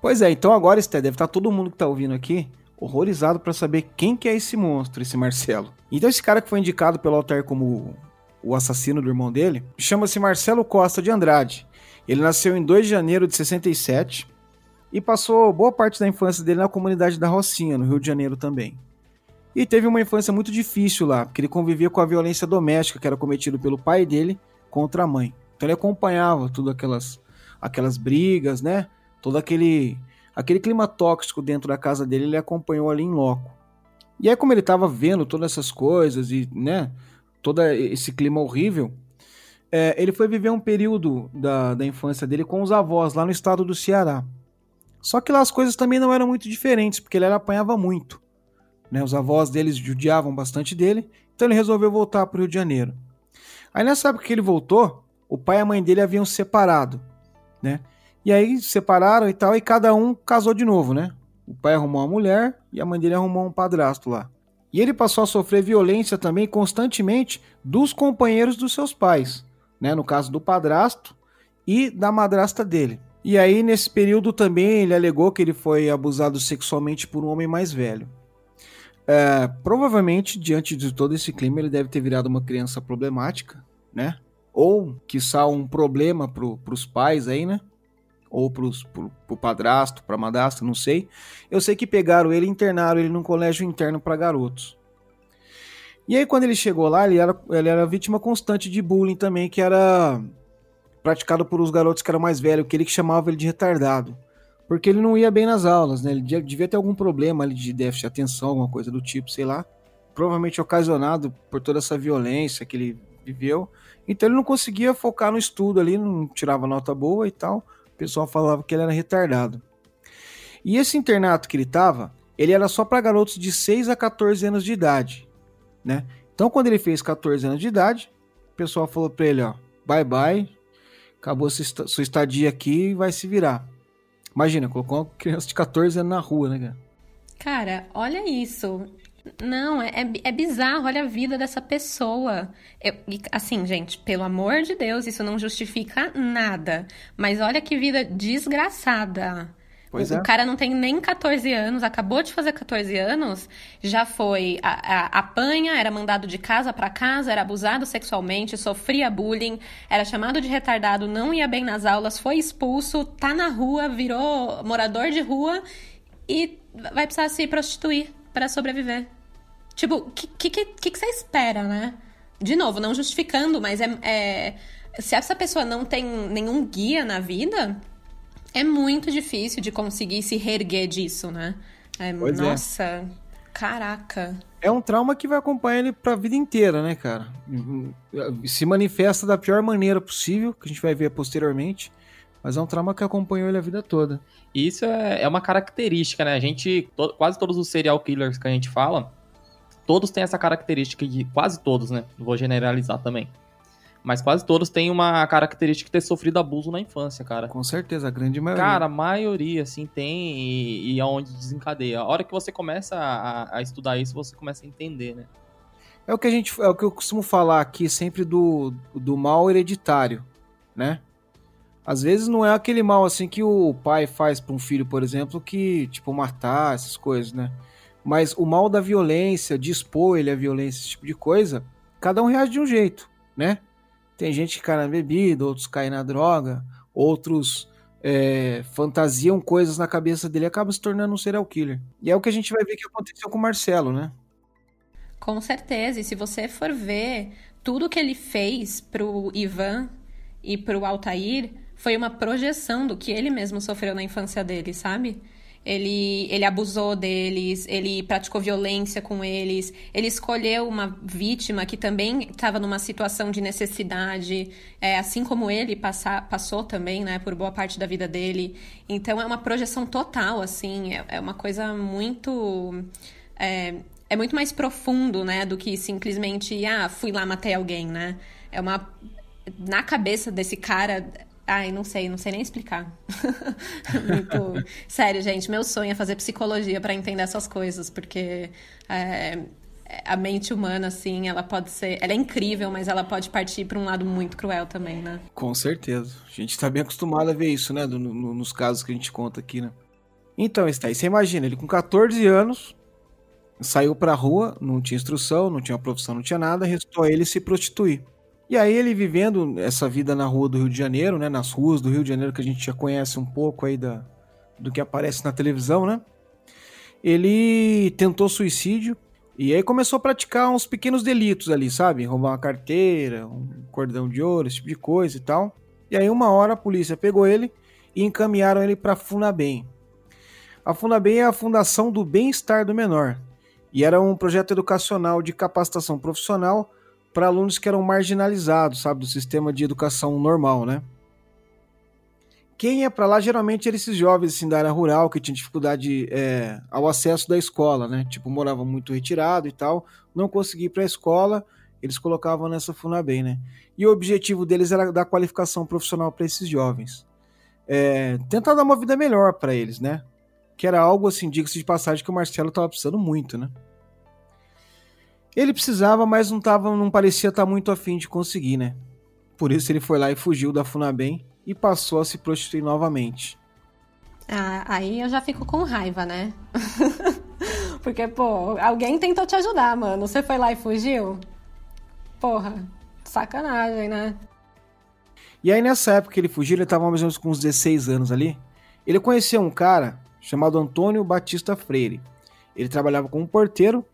Speaker 1: Pois é, então agora, Sté, deve estar tá todo mundo que tá ouvindo aqui horrorizado para saber quem que é esse monstro, esse Marcelo. Então esse cara que foi indicado pelo Altair como o assassino do irmão dele, chama-se Marcelo Costa de Andrade. Ele nasceu em 2 de janeiro de 67 e passou boa parte da infância dele na comunidade da Rocinha, no Rio de Janeiro também. E teve uma infância muito difícil lá, porque ele convivia com a violência doméstica que era cometida pelo pai dele contra a mãe. Então ele acompanhava tudo aquelas aquelas brigas, né? Todo aquele aquele clima tóxico dentro da casa dele, ele acompanhou ali em loco. E aí como ele estava vendo todas essas coisas e, né, todo esse clima horrível, é, ele foi viver um período da, da infância dele com os avós lá no estado do Ceará. Só que lá as coisas também não eram muito diferentes, porque ele apanhava muito. Né? Os avós deles judiavam bastante dele, então ele resolveu voltar para o Rio de Janeiro. Aí nessa época que ele voltou, o pai e a mãe dele haviam separado, né? E aí separaram e tal, e cada um casou de novo, né? O pai arrumou uma mulher e a mãe dele arrumou um padrasto lá. E ele passou a sofrer violência também constantemente dos companheiros dos seus pais, né? No caso do padrasto e da madrasta dele. E aí, nesse período também, ele alegou que ele foi abusado sexualmente por um homem mais velho. É, provavelmente, diante de todo esse clima, ele deve ter virado uma criança problemática, né? Ou, quiçá, um problema para os pais aí, né? Ou para o padrasto, para madrasta, não sei. Eu sei que pegaram ele e internaram ele num colégio interno para garotos. E aí, quando ele chegou lá, ele era, ele era vítima constante de bullying também, que era praticado por os garotos que eram mais velhos, que ele que chamava ele de retardado porque ele não ia bem nas aulas, né? Ele devia ter algum problema ali de déficit de atenção, alguma coisa do tipo, sei lá. Provavelmente ocasionado por toda essa violência que ele viveu. Então ele não conseguia focar no estudo ali, não tirava nota boa e tal. O pessoal falava que ele era retardado. E esse internato que ele estava, ele era só para garotos de 6 a 14 anos de idade, né? Então quando ele fez 14 anos de idade, o pessoal falou para ele, ó, bye bye, acabou sua estadia aqui e vai se virar. Imagina, colocou uma criança de 14 anos na rua, né, cara?
Speaker 3: Cara, olha isso. Não, é, é, é bizarro, olha a vida dessa pessoa. Eu, assim, gente, pelo amor de Deus, isso não justifica nada. Mas olha que vida desgraçada. Pois o, é. o cara não tem nem 14 anos, acabou de fazer 14 anos, já foi a, a, apanha, era mandado de casa para casa, era abusado sexualmente, sofria bullying, era chamado de retardado, não ia bem nas aulas, foi expulso, tá na rua, virou morador de rua e vai precisar se prostituir para sobreviver. Tipo, o que, que, que, que, você espera, né? De novo, não justificando, mas é, é se essa pessoa não tem nenhum guia na vida, é muito difícil de conseguir se reerguer disso, né? É, nossa, é. caraca.
Speaker 1: É um trauma que vai acompanhar ele pra vida inteira, né, cara? Se manifesta da pior maneira possível, que a gente vai ver posteriormente. Mas é um trauma que acompanhou ele a vida toda.
Speaker 2: Isso é, é uma característica, né? A gente, to, quase todos os serial killers que a gente fala, todos têm essa característica de. Quase todos, né? Vou generalizar também mas quase todos têm uma característica de ter sofrido abuso na infância, cara.
Speaker 1: Com certeza, a grande maioria.
Speaker 2: Cara, a maioria, assim, tem e, e é onde desencadeia. A hora que você começa a, a, estudar isso, você começa a entender, né?
Speaker 1: É o que a gente, é o que eu costumo falar aqui sempre do, do mal hereditário, né? Às vezes não é aquele mal assim que o pai faz para um filho, por exemplo, que tipo matar essas coisas, né? Mas o mal da violência, de expor ele à violência, esse tipo de coisa, cada um reage de um jeito, né? Tem gente que cai na bebida, outros caem na droga, outros é, fantasiam coisas na cabeça dele e acaba se tornando um serial killer. E é o que a gente vai ver que aconteceu com o Marcelo, né?
Speaker 3: Com certeza. E se você for ver tudo que ele fez pro Ivan e pro Altair, foi uma projeção do que ele mesmo sofreu na infância dele, sabe? Ele, ele abusou deles, ele praticou violência com eles, ele escolheu uma vítima que também estava numa situação de necessidade, é, assim como ele passa, passou também, né, por boa parte da vida dele. Então é uma projeção total, assim, é, é uma coisa muito. É, é muito mais profundo, né, do que simplesmente, ah, fui lá, matei alguém, né? É uma. Na cabeça desse cara, Ai, não sei, não sei nem explicar. Muito... Sério, gente, meu sonho é fazer psicologia para entender essas coisas, porque é, a mente humana, assim, ela pode ser. Ela é incrível, mas ela pode partir para um lado muito cruel também, né?
Speaker 1: Com certeza. A gente tá bem acostumado a ver isso, né? No, no, nos casos que a gente conta aqui, né? Então, está aí. Você imagina, ele com 14 anos saiu pra rua, não tinha instrução, não tinha profissão, não tinha nada, restou a ele se prostituir. E aí ele vivendo essa vida na rua do Rio de Janeiro, né, nas ruas do Rio de Janeiro que a gente já conhece um pouco aí da, do que aparece na televisão, né? Ele tentou suicídio e aí começou a praticar uns pequenos delitos ali, sabe? Roubar uma carteira, um cordão de ouro, esse tipo de coisa e tal. E aí uma hora a polícia pegou ele e encaminharam ele para Funabem. A Funabem é a Fundação do Bem-Estar do Menor e era um projeto educacional de capacitação profissional para alunos que eram marginalizados, sabe, do sistema de educação normal, né? Quem ia para lá geralmente eram esses jovens assim, da área rural que tinham dificuldade é, ao acesso da escola, né? Tipo, moravam muito retirado e tal, não conseguia ir para a escola, eles colocavam nessa Funabem, né? E o objetivo deles era dar qualificação profissional para esses jovens. É, tentar dar uma vida melhor para eles, né? Que era algo assim, diga-se de passagem, que o Marcelo estava precisando muito, né? Ele precisava, mas não, tava, não parecia estar tá muito afim de conseguir, né? Por isso ele foi lá e fugiu da Funabem e passou a se prostituir novamente.
Speaker 3: Ah, aí eu já fico com raiva, né? Porque, pô, alguém tentou te ajudar, mano. Você foi lá e fugiu? Porra, sacanagem, né?
Speaker 1: E aí, nessa época que ele fugiu, ele tava mais ou menos com uns 16 anos ali. Ele conheceu um cara chamado Antônio Batista Freire. Ele trabalhava como porteiro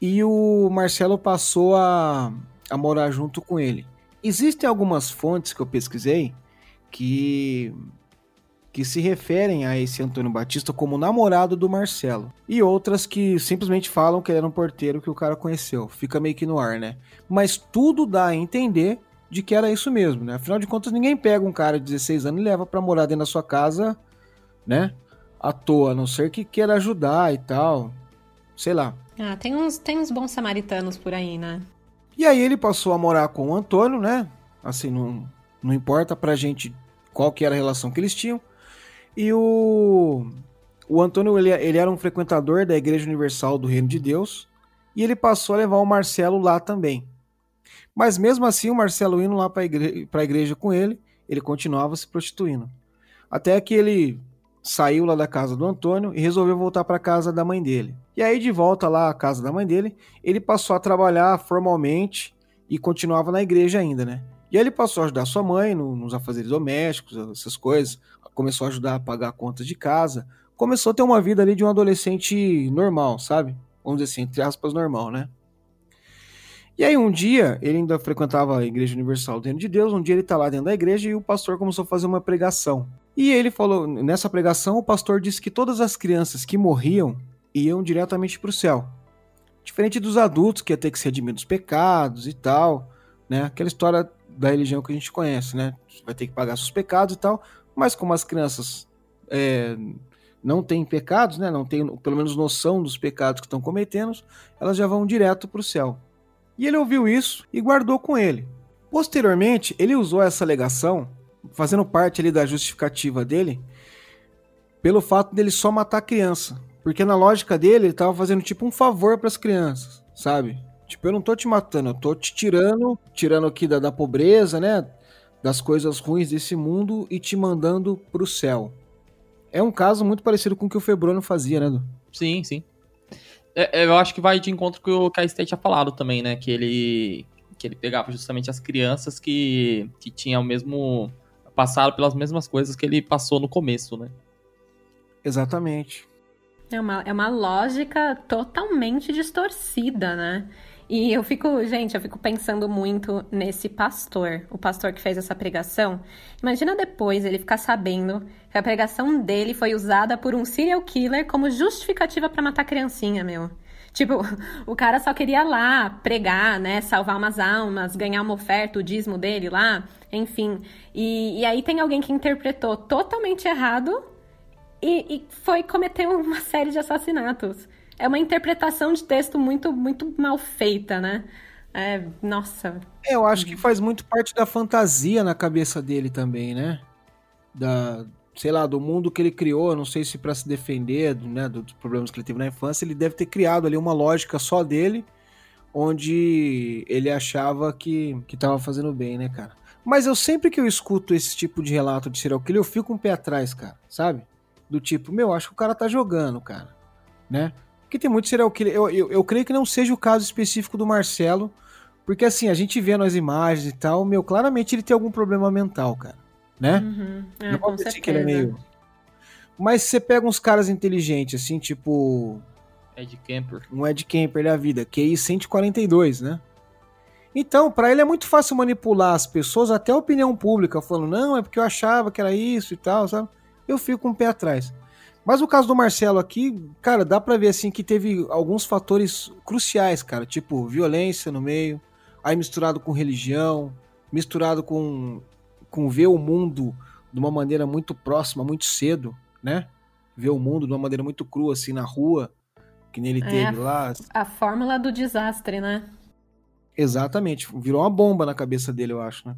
Speaker 1: e o Marcelo passou a, a morar junto com ele. Existem algumas fontes que eu pesquisei que, que se referem a esse Antônio Batista como namorado do Marcelo. E outras que simplesmente falam que ele era um porteiro que o cara conheceu. Fica meio que no ar, né? Mas tudo dá a entender de que era isso mesmo, né? Afinal de contas, ninguém pega um cara de 16 anos e leva pra morar dentro da sua casa, né? À toa, a não ser que queira ajudar e tal. Sei lá.
Speaker 3: Ah, tem uns, tem uns bons samaritanos por aí, né?
Speaker 1: E aí ele passou a morar com o Antônio, né? Assim, não, não importa pra gente qual que era a relação que eles tinham. E o, o Antônio, ele, ele era um frequentador da Igreja Universal do Reino de Deus. E ele passou a levar o Marcelo lá também. Mas mesmo assim, o Marcelo indo lá para igre a igreja com ele, ele continuava se prostituindo. Até que ele saiu lá da casa do Antônio e resolveu voltar para casa da mãe dele. E aí, de volta lá à casa da mãe dele, ele passou a trabalhar formalmente e continuava na igreja ainda, né? E aí ele passou a ajudar sua mãe no, nos afazeres domésticos, essas coisas, começou a ajudar a pagar contas de casa, começou a ter uma vida ali de um adolescente normal, sabe? Vamos dizer assim, entre aspas, normal, né? E aí um dia, ele ainda frequentava a Igreja Universal do Reino de Deus, um dia ele tá lá dentro da igreja e o pastor começou a fazer uma pregação. E ele falou, nessa pregação, o pastor disse que todas as crianças que morriam iam diretamente para o céu. Diferente dos adultos que ia ter que se redimir dos pecados e tal, né? Aquela história da religião que a gente conhece, né? Vai ter que pagar seus pecados e tal, mas como as crianças é, não têm pecados, né? Não têm pelo menos noção dos pecados que estão cometendo, elas já vão direto para o céu. E ele ouviu isso e guardou com ele. Posteriormente, ele usou essa alegação, fazendo parte ali da justificativa dele, pelo fato dele só matar criança. Porque na lógica dele, ele tava fazendo tipo um favor para as crianças, sabe? Tipo, eu não tô te matando, eu tô te tirando, tirando aqui da, da pobreza, né? Das coisas ruins desse mundo e te mandando pro céu. É um caso muito parecido com o que o Febrônio fazia, né?
Speaker 2: Sim, sim. É, é, eu acho que vai de encontro com o que a State tinha falado também, né? Que ele, que ele pegava justamente as crianças que, que tinham o mesmo passaram pelas mesmas coisas que ele passou no começo, né?
Speaker 1: Exatamente.
Speaker 3: É uma, é uma lógica totalmente distorcida, né? E eu fico, gente, eu fico pensando muito nesse pastor, o pastor que fez essa pregação. Imagina depois ele ficar sabendo que a pregação dele foi usada por um serial killer como justificativa para matar criancinha, meu. Tipo, o cara só queria lá pregar, né? Salvar umas almas, ganhar uma oferta, o dízimo dele lá, enfim. E, e aí tem alguém que interpretou totalmente errado e, e foi cometer uma série de assassinatos é uma interpretação de texto muito, muito mal feita, né? É, nossa.
Speaker 1: É, eu acho que faz muito parte da fantasia na cabeça dele também, né? Da, sei lá, do mundo que ele criou, não sei se para se defender, né, dos problemas que ele teve na infância, ele deve ter criado ali uma lógica só dele, onde ele achava que, que tava fazendo bem, né, cara? Mas eu sempre que eu escuto esse tipo de relato de serial killer, eu fico um pé atrás, cara, sabe? Do tipo, meu, acho que o cara tá jogando, cara, né? Porque tem muito serial killer. Eu, eu, eu creio que não seja o caso específico do Marcelo, porque assim, a gente vendo as imagens e tal, meu, claramente ele tem algum problema mental, cara. Né?
Speaker 3: Uhum. É, não com certeza. que ele é meio.
Speaker 1: Mas você pega uns caras inteligentes, assim, tipo.
Speaker 2: Ed Camper.
Speaker 1: Um Ed Camper da vida, QI 142, né? Então, para ele é muito fácil manipular as pessoas, até a opinião pública, falando, não, é porque eu achava que era isso e tal, sabe? Eu fico com um o pé atrás. Mas o caso do Marcelo aqui, cara, dá pra ver assim que teve alguns fatores cruciais, cara, tipo violência no meio, aí misturado com religião, misturado com, com ver o mundo de uma maneira muito próxima, muito cedo, né? Ver o mundo de uma maneira muito crua, assim, na rua, que nem ele é teve lá.
Speaker 3: A fórmula do desastre, né?
Speaker 1: Exatamente, virou uma bomba na cabeça dele, eu acho, né?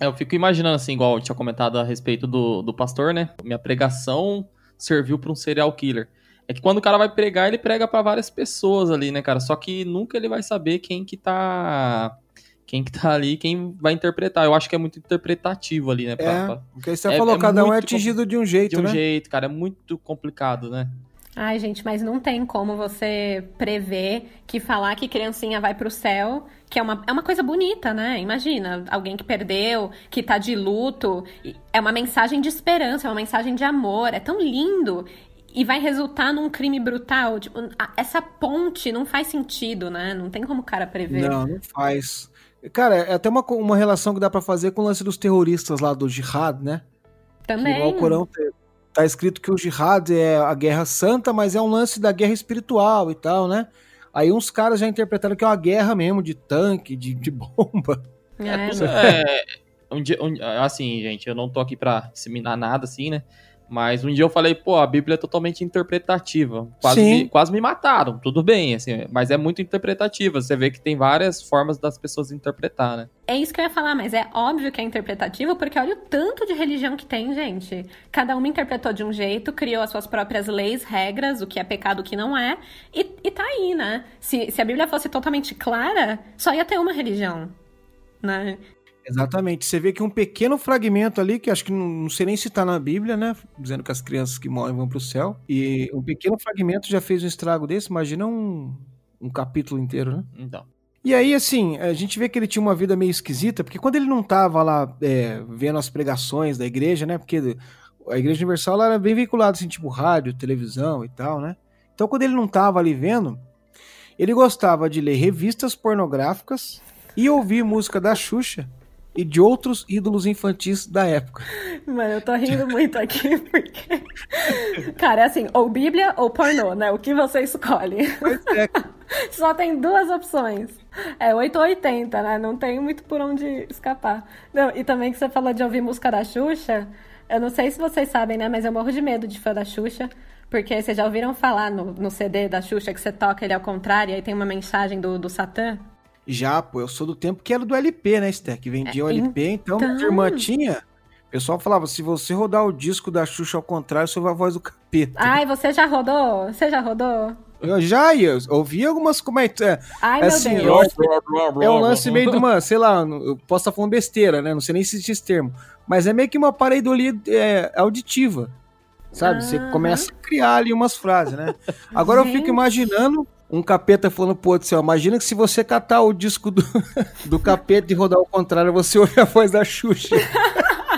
Speaker 2: Eu fico imaginando, assim, igual eu tinha comentado a respeito do, do pastor, né? Minha pregação serviu para um serial killer. É que quando o cara vai pregar, ele prega para várias pessoas ali, né, cara? Só que nunca ele vai saber quem que tá quem que tá ali, quem vai interpretar. Eu acho que é muito interpretativo ali, né?
Speaker 1: Pra, é, pra... porque você é, falou, é cada um é atingido de um jeito,
Speaker 2: De um
Speaker 1: né?
Speaker 2: jeito, cara, é muito complicado, né?
Speaker 3: Ai, gente, mas não tem como você prever que falar que criancinha vai pro céu, que é uma, é uma coisa bonita, né? Imagina, alguém que perdeu, que tá de luto. É uma mensagem de esperança, é uma mensagem de amor, é tão lindo. E vai resultar num crime brutal. Tipo, essa ponte não faz sentido, né? Não tem como o cara prever.
Speaker 1: Não, não faz. Cara, é até uma, uma relação que dá para fazer com o lance dos terroristas lá do jihad, né?
Speaker 3: Também.
Speaker 1: Que, o Corão tá escrito que o jihad é a guerra santa, mas é um lance da guerra espiritual e tal, né? Aí uns caras já interpretaram que é uma guerra mesmo, de tanque, de, de bomba.
Speaker 2: É, é, é um dia, um, assim, gente, eu não tô aqui pra disseminar nada, assim, né? Mas um dia eu falei, pô, a Bíblia é totalmente interpretativa. Quase, me, quase me mataram, tudo bem, assim, mas é muito interpretativa. Você vê que tem várias formas das pessoas interpretar, né?
Speaker 3: É isso que eu ia falar, mas é óbvio que é interpretativa, porque olha o tanto de religião que tem, gente. Cada uma interpretou de um jeito, criou as suas próprias leis, regras, o que é pecado, o que não é, e, e tá aí, né? Se, se a Bíblia fosse totalmente clara, só ia ter uma religião. Né?
Speaker 1: Exatamente. Você vê que um pequeno fragmento ali, que acho que não, não sei nem se está na Bíblia, né? Dizendo que as crianças que morrem vão para o céu. E um pequeno fragmento já fez um estrago desse. Imagina um, um capítulo inteiro, né?
Speaker 2: Então.
Speaker 1: E aí, assim, a gente vê que ele tinha uma vida meio esquisita, porque quando ele não estava lá é, vendo as pregações da igreja, né? Porque a Igreja Universal era bem vinculada, assim, tipo rádio, televisão e tal, né? Então, quando ele não estava ali vendo, ele gostava de ler revistas pornográficas e ouvir música da Xuxa e de outros ídolos infantis da época.
Speaker 3: Mano, eu tô rindo muito aqui, porque. Cara, é assim, ou Bíblia ou pornô, né? O que você escolhe? Pois é. Só tem duas opções. É 8 ou 80, né? Não tem muito por onde escapar. Não, e também que você falou de ouvir música da Xuxa. Eu não sei se vocês sabem, né? Mas eu morro de medo de fã da Xuxa. Porque vocês já ouviram falar no, no CD da Xuxa que você toca ele ao contrário e aí tem uma mensagem do, do Satã?
Speaker 1: Já, pô, eu sou do tempo que era do LP, né, Esther? Que vendia o LP, então, então minha irmã tinha. O pessoal falava, se você rodar o disco da Xuxa ao contrário, você vai a voz do capeta.
Speaker 3: Ai, você já rodou? Você já rodou?
Speaker 1: Eu já eu ouvi algumas comentários. É,
Speaker 3: Ai, assim, meu Deus.
Speaker 1: é um lance meio de uma, sei lá, eu posso estar falando besteira, né? Não sei nem se existe esse termo. Mas é meio que uma pareidolia é, auditiva. Sabe? Você começa a criar ali umas frases, né? Agora Gente. eu fico imaginando um capeta falando pro outro assim, ó, imagina que se você catar o disco do, do capeta e rodar ao contrário, você ouve a voz da Xuxa.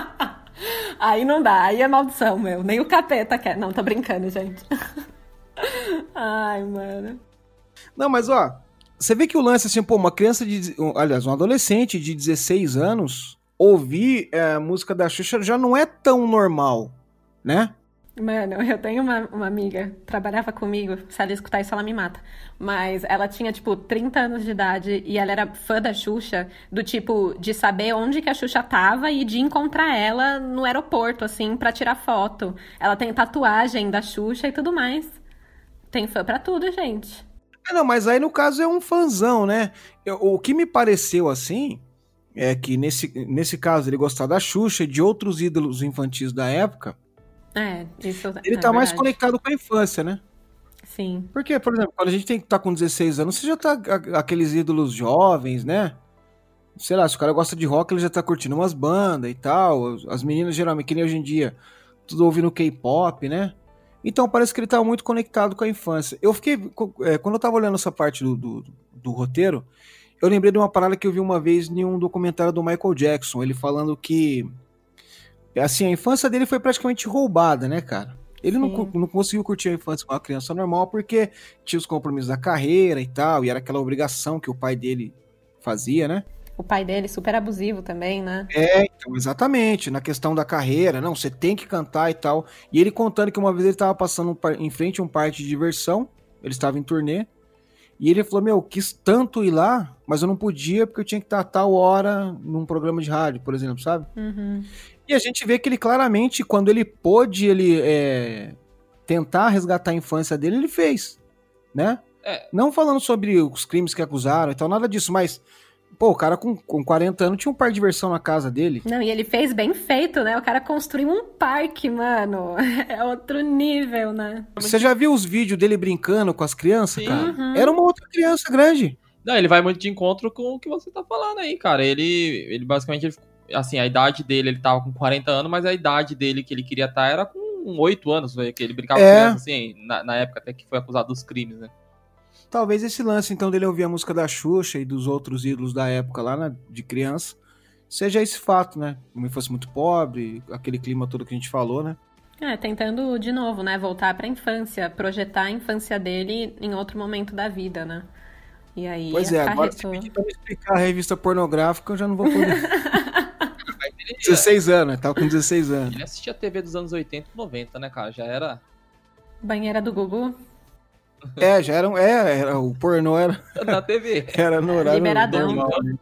Speaker 3: aí não dá, aí é maldição, meu. Nem o capeta quer. Não, tô brincando, gente. Ai, mano.
Speaker 1: Não, mas ó, você vê que o lance, assim, pô, uma criança de. Aliás, um adolescente de 16 anos ouvir é, a música da Xuxa já não é tão normal, né?
Speaker 3: Mano, eu tenho uma, uma amiga, trabalhava comigo, se ela escutar isso, ela me mata. Mas ela tinha, tipo, 30 anos de idade e ela era fã da Xuxa, do tipo, de saber onde que a Xuxa tava e de encontrar ela no aeroporto, assim, para tirar foto. Ela tem tatuagem da Xuxa e tudo mais. Tem fã pra tudo, gente.
Speaker 1: É, não, mas aí no caso é um fanzão, né? Eu, o que me pareceu assim é que nesse, nesse caso ele gostava da Xuxa e de outros ídolos infantis da época
Speaker 3: é, isso
Speaker 1: Ele
Speaker 3: é
Speaker 1: tá mais
Speaker 3: verdade.
Speaker 1: conectado com a infância, né?
Speaker 3: Sim.
Speaker 1: Porque, por exemplo, quando a gente tem que estar tá com 16 anos, você já tá aqueles ídolos jovens, né? Sei lá, se o cara gosta de rock, ele já tá curtindo umas bandas e tal. As meninas, geralmente, que nem hoje em dia, tudo ouvindo K-pop, né? Então parece que ele tá muito conectado com a infância. Eu fiquei. é, quando eu tava olhando essa parte do, do, do roteiro, eu lembrei de uma parada que eu vi uma vez em um documentário do Michael Jackson, ele falando que assim, a infância dele foi praticamente roubada, né, cara? Ele não, não conseguiu curtir a infância com uma criança normal porque tinha os compromissos da carreira e tal, e era aquela obrigação que o pai dele fazia, né?
Speaker 3: O pai dele super abusivo também, né?
Speaker 1: É, então, exatamente, na questão da carreira, não, você tem que cantar e tal. E ele contando que uma vez ele tava passando em frente a um parque de diversão, ele estava em turnê, e ele falou, meu, quis tanto ir lá, mas eu não podia porque eu tinha que estar a tal hora num programa de rádio, por exemplo, sabe?
Speaker 3: Uhum.
Speaker 1: E a gente vê que ele claramente, quando ele pôde ele é, tentar resgatar a infância dele, ele fez, né?
Speaker 2: É.
Speaker 1: Não falando sobre os crimes que acusaram e tal, nada disso, mas, pô, o cara com, com 40 anos tinha um par de diversão na casa dele.
Speaker 3: Não, e ele fez bem feito, né? O cara construiu um parque, mano. É outro nível, né?
Speaker 1: Você já viu os vídeos dele brincando com as crianças,
Speaker 2: Sim.
Speaker 1: cara?
Speaker 3: Uhum.
Speaker 1: Era uma outra criança grande.
Speaker 2: Não, ele vai muito de encontro com o que você tá falando aí, cara. Ele, ele basicamente, ele- assim, a idade dele, ele tava com 40 anos, mas a idade dele que ele queria estar era com 8 anos, velho, que ele brincava
Speaker 1: É.
Speaker 2: com criança, assim, na, na época até que foi acusado dos crimes, né?
Speaker 1: Talvez esse lance, então, dele ouvir a música da Xuxa e dos outros ídolos da época lá, né, de criança, seja esse fato, né? Como ele fosse muito pobre, aquele clima todo que a gente falou, né?
Speaker 3: É, tentando de novo, né? Voltar pra infância, projetar a infância dele em outro momento da vida, né? E aí
Speaker 1: Pois é, agora se
Speaker 3: acarretou.
Speaker 1: pedir pra me explicar a revista pornográfica, eu já não vou poder. 16 anos? Tava com 16 anos.
Speaker 2: Ele assistia TV dos anos 80 e 90, né, cara? Já era
Speaker 3: Banheira do Gugu,
Speaker 1: É, já era, um- é, era o pornô era,
Speaker 2: na TV.
Speaker 1: era no horário
Speaker 3: Liberadão.
Speaker 1: normal. né?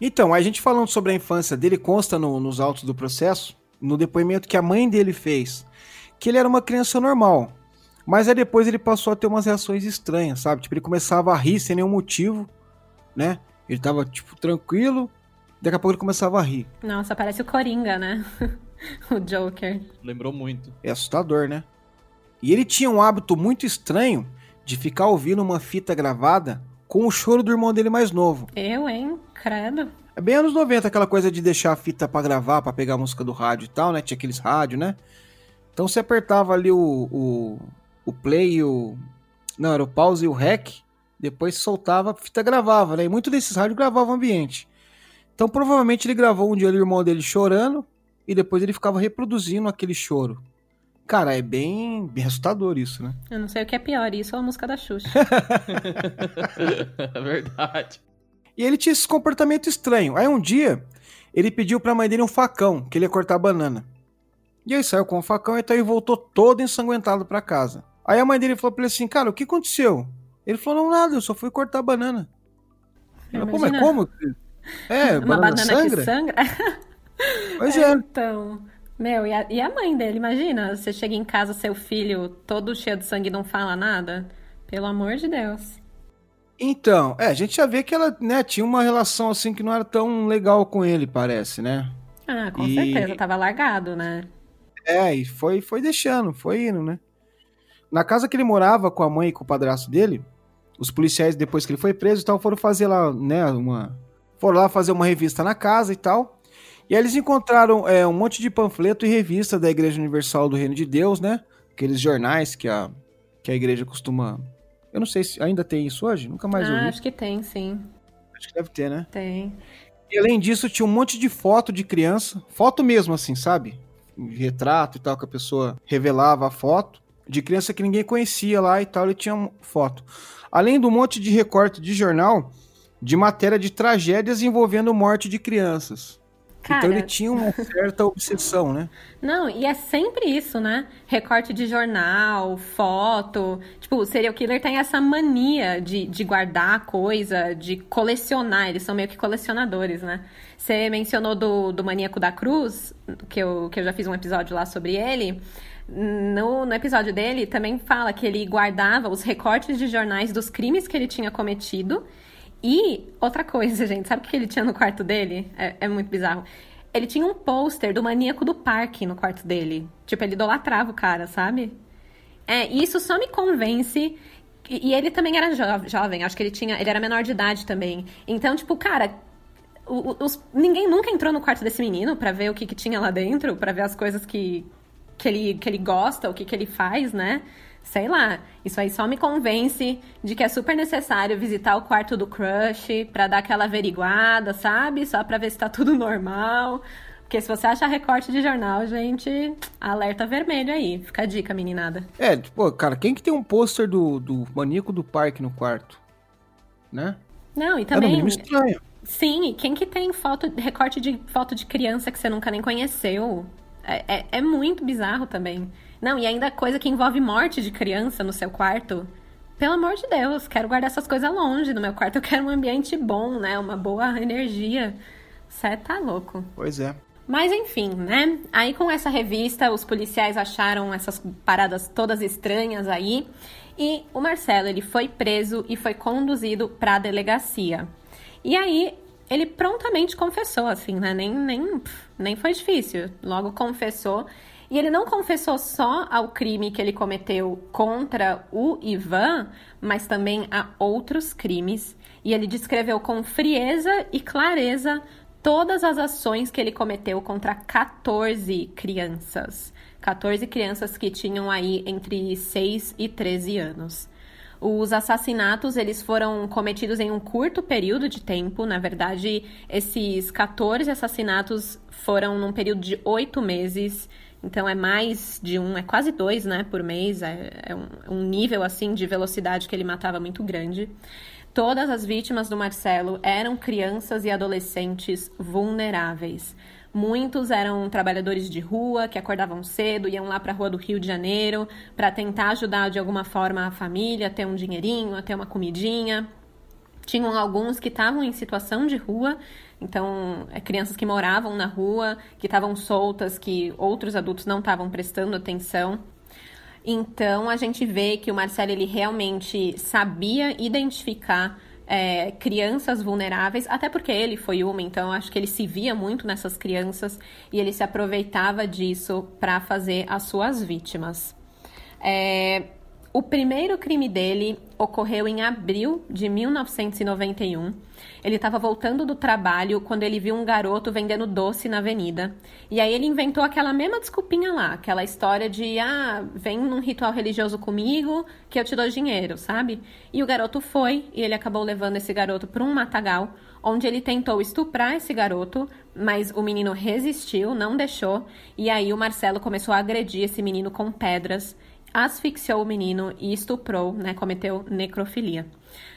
Speaker 1: Então, a gente falando sobre a infância dele, consta no- nos autos do processo, no depoimento que a mãe dele fez, que ele era uma criança normal. Mas aí depois ele passou a ter umas reações estranhas, sabe? Tipo, ele começava a rir sem nenhum motivo, né? Ele tava, tipo, tranquilo, daqui a pouco ele começava a rir.
Speaker 3: Nossa, parece o Coringa, né? o Joker.
Speaker 2: Lembrou muito.
Speaker 1: É assustador, né? E ele tinha um hábito muito estranho de ficar ouvindo uma fita gravada com o choro do irmão dele mais novo.
Speaker 3: Eu, hein? Credo.
Speaker 1: É bem anos 90, aquela coisa de deixar a fita pra gravar, pra pegar a música do rádio e tal, né? Tinha aqueles rádios, né? Então você apertava ali o, o, o play e o. Não, era o pause e o rec. Depois soltava, a fita gravava, né? E muito desses rádios gravavam o ambiente. Então provavelmente ele gravou um dia o irmão dele chorando e depois ele ficava reproduzindo aquele choro. Cara, é bem, bem assustador isso, né?
Speaker 3: Eu não sei o que é pior, isso ou a música da Xuxa.
Speaker 2: É verdade.
Speaker 1: E ele tinha esse comportamento estranho. Aí um dia, ele pediu pra mãe dele um facão, que ele ia cortar banana. E aí saiu com o facão então ele voltou todo ensanguentado pra casa. Aí a mãe dele falou pra ele assim, cara, o que aconteceu? Ele falou, não, nada, eu só fui cortar banana. Ela, Pô, mas como? É,
Speaker 3: Uma
Speaker 1: banana,
Speaker 3: banana que sangra?
Speaker 1: Pois é.
Speaker 3: Então, meu, e a, e a mãe dele? Imagina, você chega em casa, seu filho todo cheio de sangue não fala nada? Pelo amor de Deus.
Speaker 1: Então, é, a gente já vê que ela, né, tinha uma relação assim que não era tão legal com ele, parece, né?
Speaker 3: Ah, com
Speaker 1: E-
Speaker 3: certeza, tava largado, né?
Speaker 1: É, e foi, foi deixando, foi indo, né? Na casa que ele morava com a mãe e com o padrasto dele, os policiais, depois que ele foi preso e tal, foram fazer lá, né, uma... Foram lá fazer uma revista na casa e tal. E aí eles encontraram é, um monte de panfleto e revista da Igreja Universal do Reino de Deus, né? Aqueles jornais que a, que a igreja costuma Eu não sei se ainda tem isso hoje, nunca mais
Speaker 3: ah,
Speaker 1: ouvi.
Speaker 3: acho que tem, sim.
Speaker 1: Acho que deve ter, né?
Speaker 3: Tem.
Speaker 1: E além disso, tinha um monte de foto de criança, foto mesmo, assim, sabe? Retrato e tal, que a pessoa revelava a foto, de criança que ninguém conhecia lá e tal, ele tinha foto. Além do monte de recorte de jornal, de matéria de tragédias envolvendo morte de crianças.
Speaker 3: Cara,
Speaker 1: Então ele tinha uma certa obsessão, né?
Speaker 3: Não, e é sempre isso, né? Recorte de jornal, foto. Tipo, o serial killer tem essa mania de, de guardar coisa, de colecionar. Eles são meio que colecionadores, né? Você mencionou do, do Maníaco da Cruz, que eu, que eu já fiz um episódio lá sobre ele. No, no episódio dele, também fala que ele guardava os recortes de jornais dos crimes que ele tinha cometido e outra coisa, gente, sabe o que ele tinha no quarto dele? É, é muito bizarro. Ele tinha um pôster do maníaco do parque no quarto dele. Tipo, ele idolatrava o cara, sabe? É, e isso só me convence. E, ele também era jo jovem, acho que ele tinha. Ele era menor de idade também. Então, tipo, cara, os, ninguém nunca entrou no quarto desse menino para ver o que, que tinha lá dentro, para ver as coisas que, que, ele, que ele gosta, o que, que ele faz, né? Sei lá, isso aí só me convence de que é super necessário visitar o quarto do crush para dar aquela averiguada, sabe? Só pra ver se tá tudo normal. Porque se você achar recorte de jornal, gente, alerta vermelho aí. Fica a dica, meninada.
Speaker 1: É, tipo, cara, quem que tem um pôster do, do maníaco do parque no quarto? Né?
Speaker 3: Não, e também.
Speaker 1: É estranho.
Speaker 3: Sim, quem que tem foto, recorte de foto de criança que você nunca nem conheceu? É, é, é muito bizarro também. Não, e ainda coisa que envolve morte de criança no seu quarto. Pelo amor de Deus, quero guardar essas coisas longe do meu quarto. Eu quero um ambiente bom, né? Uma boa energia. Você tá louco.
Speaker 1: Pois é.
Speaker 3: Mas enfim, né? Aí com essa revista, os policiais acharam essas paradas todas estranhas aí. E o Marcelo, ele foi preso e foi conduzido para a delegacia. E aí ele prontamente confessou, assim, né? Nem, nem, nem foi difícil. Logo confessou e ele não confessou só ao crime que ele cometeu contra o Ivan, mas também a outros crimes. E ele descreveu com frieza e clareza todas as ações que ele cometeu contra 14 crianças. 14 crianças que tinham aí entre 6 e 13 anos. Os assassinatos, eles foram cometidos em um curto período de tempo. Na verdade, esses 14 assassinatos foram num período de oito meses. Então é mais de um, é quase dois, né, por mês. É, é um, um nível assim de velocidade que ele matava muito grande. Todas as vítimas do Marcelo eram crianças e adolescentes vulneráveis. Muitos eram trabalhadores de rua que acordavam cedo, iam lá para a rua do Rio de Janeiro para tentar ajudar de alguma forma a família, ter um dinheirinho, ter uma comidinha. Tinham alguns que estavam em situação de rua então, é crianças que moravam na rua, que estavam soltas, que outros adultos não estavam prestando atenção. Então, a gente vê que o Marcelo ele realmente sabia identificar é, crianças vulneráveis, até porque ele foi uma, então acho que ele se via muito nessas crianças e ele se aproveitava disso para fazer as suas vítimas. É, o primeiro crime dele ocorreu em abril de 1991. Ele estava voltando do trabalho quando ele viu um garoto vendendo doce na avenida. E aí ele inventou aquela mesma desculpinha lá, aquela história de ah, vem num ritual religioso comigo que eu te dou dinheiro, sabe? E o garoto foi e ele acabou levando esse garoto para um matagal, onde ele tentou estuprar esse garoto, mas o menino resistiu, não deixou. E aí o Marcelo começou a agredir esse menino com pedras asfixiou o menino e estuprou, né, cometeu necrofilia.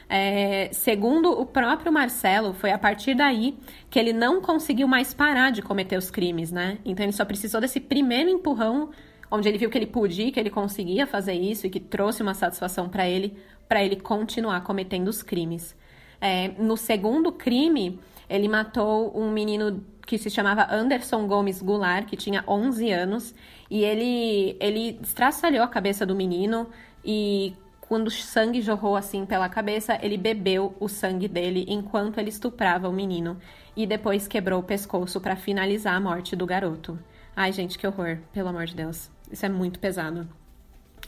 Speaker 3: É, segundo o próprio Marcelo, foi a partir daí que ele não conseguiu mais parar de cometer os crimes, né? Então ele só precisou desse primeiro empurrão, onde ele viu que ele podia, que ele conseguia fazer isso e que trouxe uma satisfação para ele, para ele continuar cometendo os crimes. É, no segundo crime, ele matou um menino que se chamava Anderson Gomes Goulart, que tinha 11 anos, e ele, ele estraçalhou a cabeça do menino e quando o sangue jorrou assim pela cabeça, ele bebeu o sangue dele enquanto ele estuprava o menino e depois quebrou o pescoço para finalizar a morte do garoto. Ai, gente, que horror, pelo amor de Deus. Isso é muito pesado.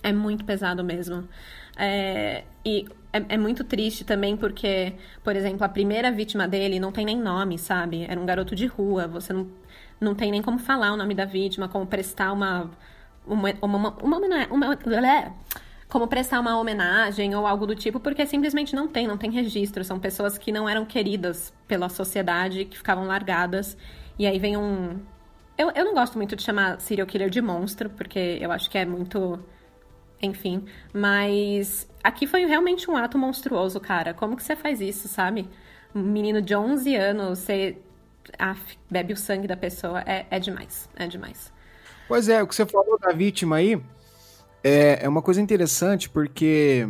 Speaker 3: É muito pesado mesmo. É, e é, é, muito triste também porque, por exemplo, a primeira vítima dele não tem nem nome, sabe? Era um garoto de rua. Você não, não tem nem como falar o nome da vítima, como prestar uma. Uma, uma, uma, uma, como prestar uma homenagem ou algo do tipo, porque simplesmente não tem, não tem registro. São pessoas que não eram queridas pela sociedade, que ficavam largadas. E aí vem um. Eu, eu não gosto muito de chamar serial killer de monstro, porque eu acho que é muito. Enfim. Mas aqui foi realmente um ato monstruoso, cara. Como que você faz isso, sabe? Um menino de 11 anos, você. Ah, bebe o sangue da pessoa. É, é demais. É demais.
Speaker 1: Pois é, o que você falou da vítima aí é, é uma coisa interessante, porque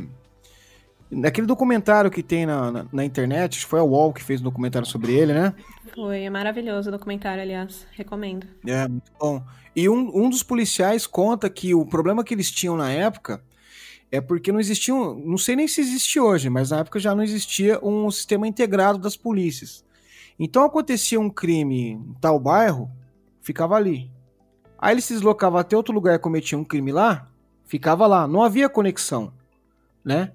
Speaker 1: naquele documentário que tem na, na, na internet, foi a UOL que fez um documentário sobre ele, né?
Speaker 3: Foi, é maravilhoso o documentário, aliás, recomendo.
Speaker 1: É, muito bom. E um, um dos policiais conta que o problema que eles tinham na época é porque não existiam, não sei nem se existe hoje, mas na época já não existia um sistema integrado das polícias. Então acontecia um crime em tal bairro, ficava ali. Aí ele se deslocava até outro lugar e cometia um crime lá, ficava lá, não havia conexão, né?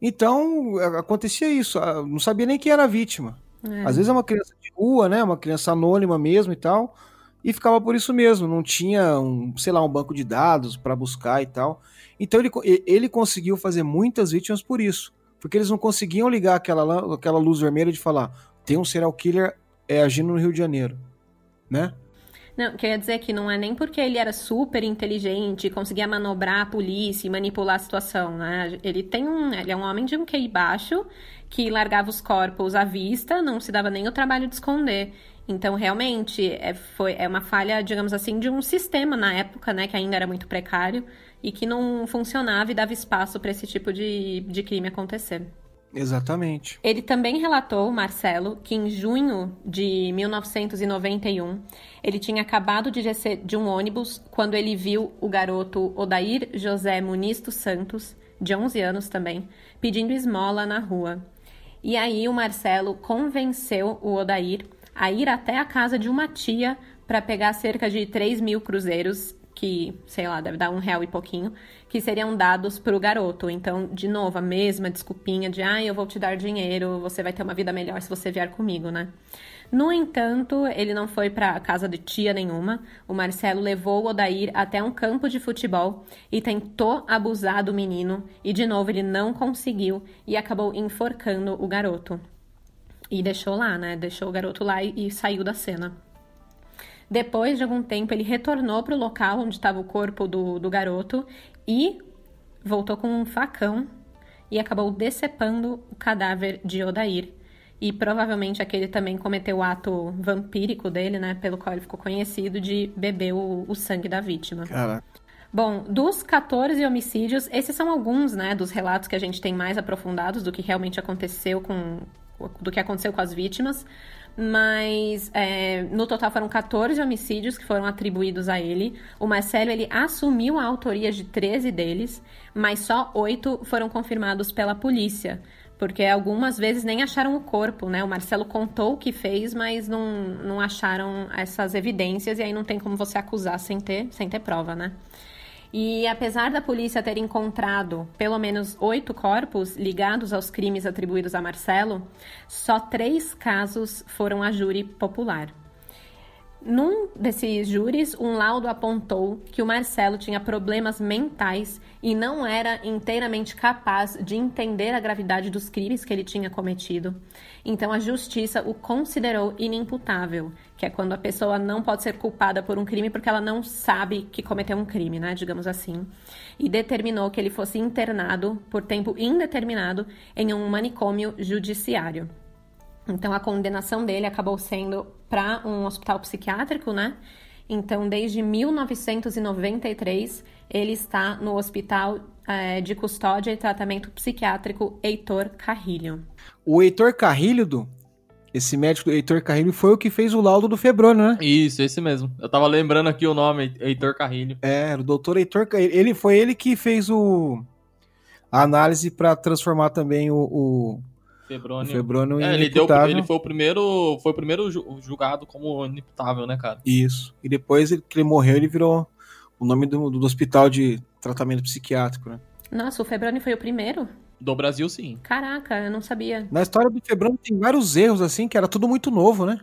Speaker 1: Então acontecia isso, não sabia nem quem era a vítima. É. Às vezes é uma criança de rua, né? Uma criança anônima mesmo e tal, e ficava por isso mesmo, não tinha um, sei lá, um banco de dados para buscar e tal. Então ele, ele conseguiu fazer muitas vítimas por isso, porque eles não conseguiam ligar aquela, aquela luz vermelha de falar tem um serial killer é, agindo no Rio de Janeiro, né?
Speaker 3: Não, quer dizer que não é nem porque ele era super inteligente, conseguia manobrar a polícia e manipular a situação, né? Ele tem um, ele é um homem de um QI baixo que largava os corpos à vista, não se dava nem o trabalho de esconder. Então, realmente, é, foi, é uma falha, digamos assim, de um sistema na época, né, que ainda era muito precário e que não funcionava e dava espaço para esse tipo de, de crime acontecer.
Speaker 1: Exatamente.
Speaker 3: Ele também relatou, Marcelo, que em junho de 1991 ele tinha acabado de descer de um ônibus quando ele viu o garoto Odair José Muniz dos Santos, de 11 anos também, pedindo esmola na rua. E aí o Marcelo convenceu o Odair a ir até a casa de uma tia para pegar cerca de 3 mil cruzeiros que, sei lá, deve dar um real e pouquinho, que seriam dados para o garoto. Então, de novo, a mesma desculpinha de, ah, eu vou te dar dinheiro, você vai ter uma vida melhor se você vier comigo, né? No entanto, ele não foi para casa de tia nenhuma. O Marcelo levou o Odair até um campo de futebol e tentou abusar do menino, e de novo ele não conseguiu e acabou enforcando o garoto. E deixou lá, né? Deixou o garoto lá e, e saiu da cena. Depois de algum tempo, ele retornou para o local onde estava o corpo do, do garoto e voltou com um facão e acabou decepando o cadáver de Odair. E provavelmente aquele também cometeu o ato vampírico dele, né? Pelo qual ele ficou conhecido de beber o, o sangue da vítima.
Speaker 1: Caraca.
Speaker 3: Bom, dos 14 homicídios, esses são alguns, né, dos relatos que a gente tem mais aprofundados do que realmente aconteceu com do que aconteceu com as vítimas mas é, no total foram 14 homicídios que foram atribuídos a ele. O Marcelo ele assumiu a autoria de 13 deles, mas só oito foram confirmados pela polícia, porque algumas vezes nem acharam o corpo, né? O Marcelo contou o que fez, mas não, não acharam essas evidências e aí não tem como você acusar sem ter, sem ter prova, né? E apesar da polícia ter encontrado pelo menos oito corpos ligados aos crimes atribuídos a Marcelo, só três casos foram a júri popular. Num desses júris, um laudo apontou que o Marcelo tinha problemas mentais e não era inteiramente capaz de entender a gravidade dos crimes que ele tinha cometido. Então a justiça o considerou inimputável, que é quando a pessoa não pode ser culpada por um crime porque ela não sabe que cometeu um crime, né, digamos assim. E determinou que ele fosse internado por tempo indeterminado em um manicômio judiciário. Então a condenação dele acabou sendo para um hospital psiquiátrico, né? Então, desde 1993, ele está no Hospital é, de Custódia e Tratamento Psiquiátrico Heitor Carrilho.
Speaker 1: O Heitor Carrilho, esse médico Heitor Carrilho, foi o que fez o laudo do Febrônio, né?
Speaker 2: Isso, esse mesmo. Eu tava lembrando aqui o nome, Heitor Carrilho.
Speaker 1: É, o doutor Heitor Carrilho. Ele foi ele que fez o a análise para transformar também o, o
Speaker 2: Febrônio.
Speaker 1: Febrônio
Speaker 2: é, ele, deu, ele foi o primeiro, foi o primeiro julgado como inimputável, né, cara?
Speaker 1: Isso. E depois que ele morreu, ele virou o nome do, do hospital de tratamento psiquiátrico, né?
Speaker 3: Nossa, o Febrônio foi o primeiro?
Speaker 2: Do Brasil, sim.
Speaker 3: Caraca, eu não sabia.
Speaker 1: Na história do Febrônio tem vários erros, assim, que era tudo muito novo, né?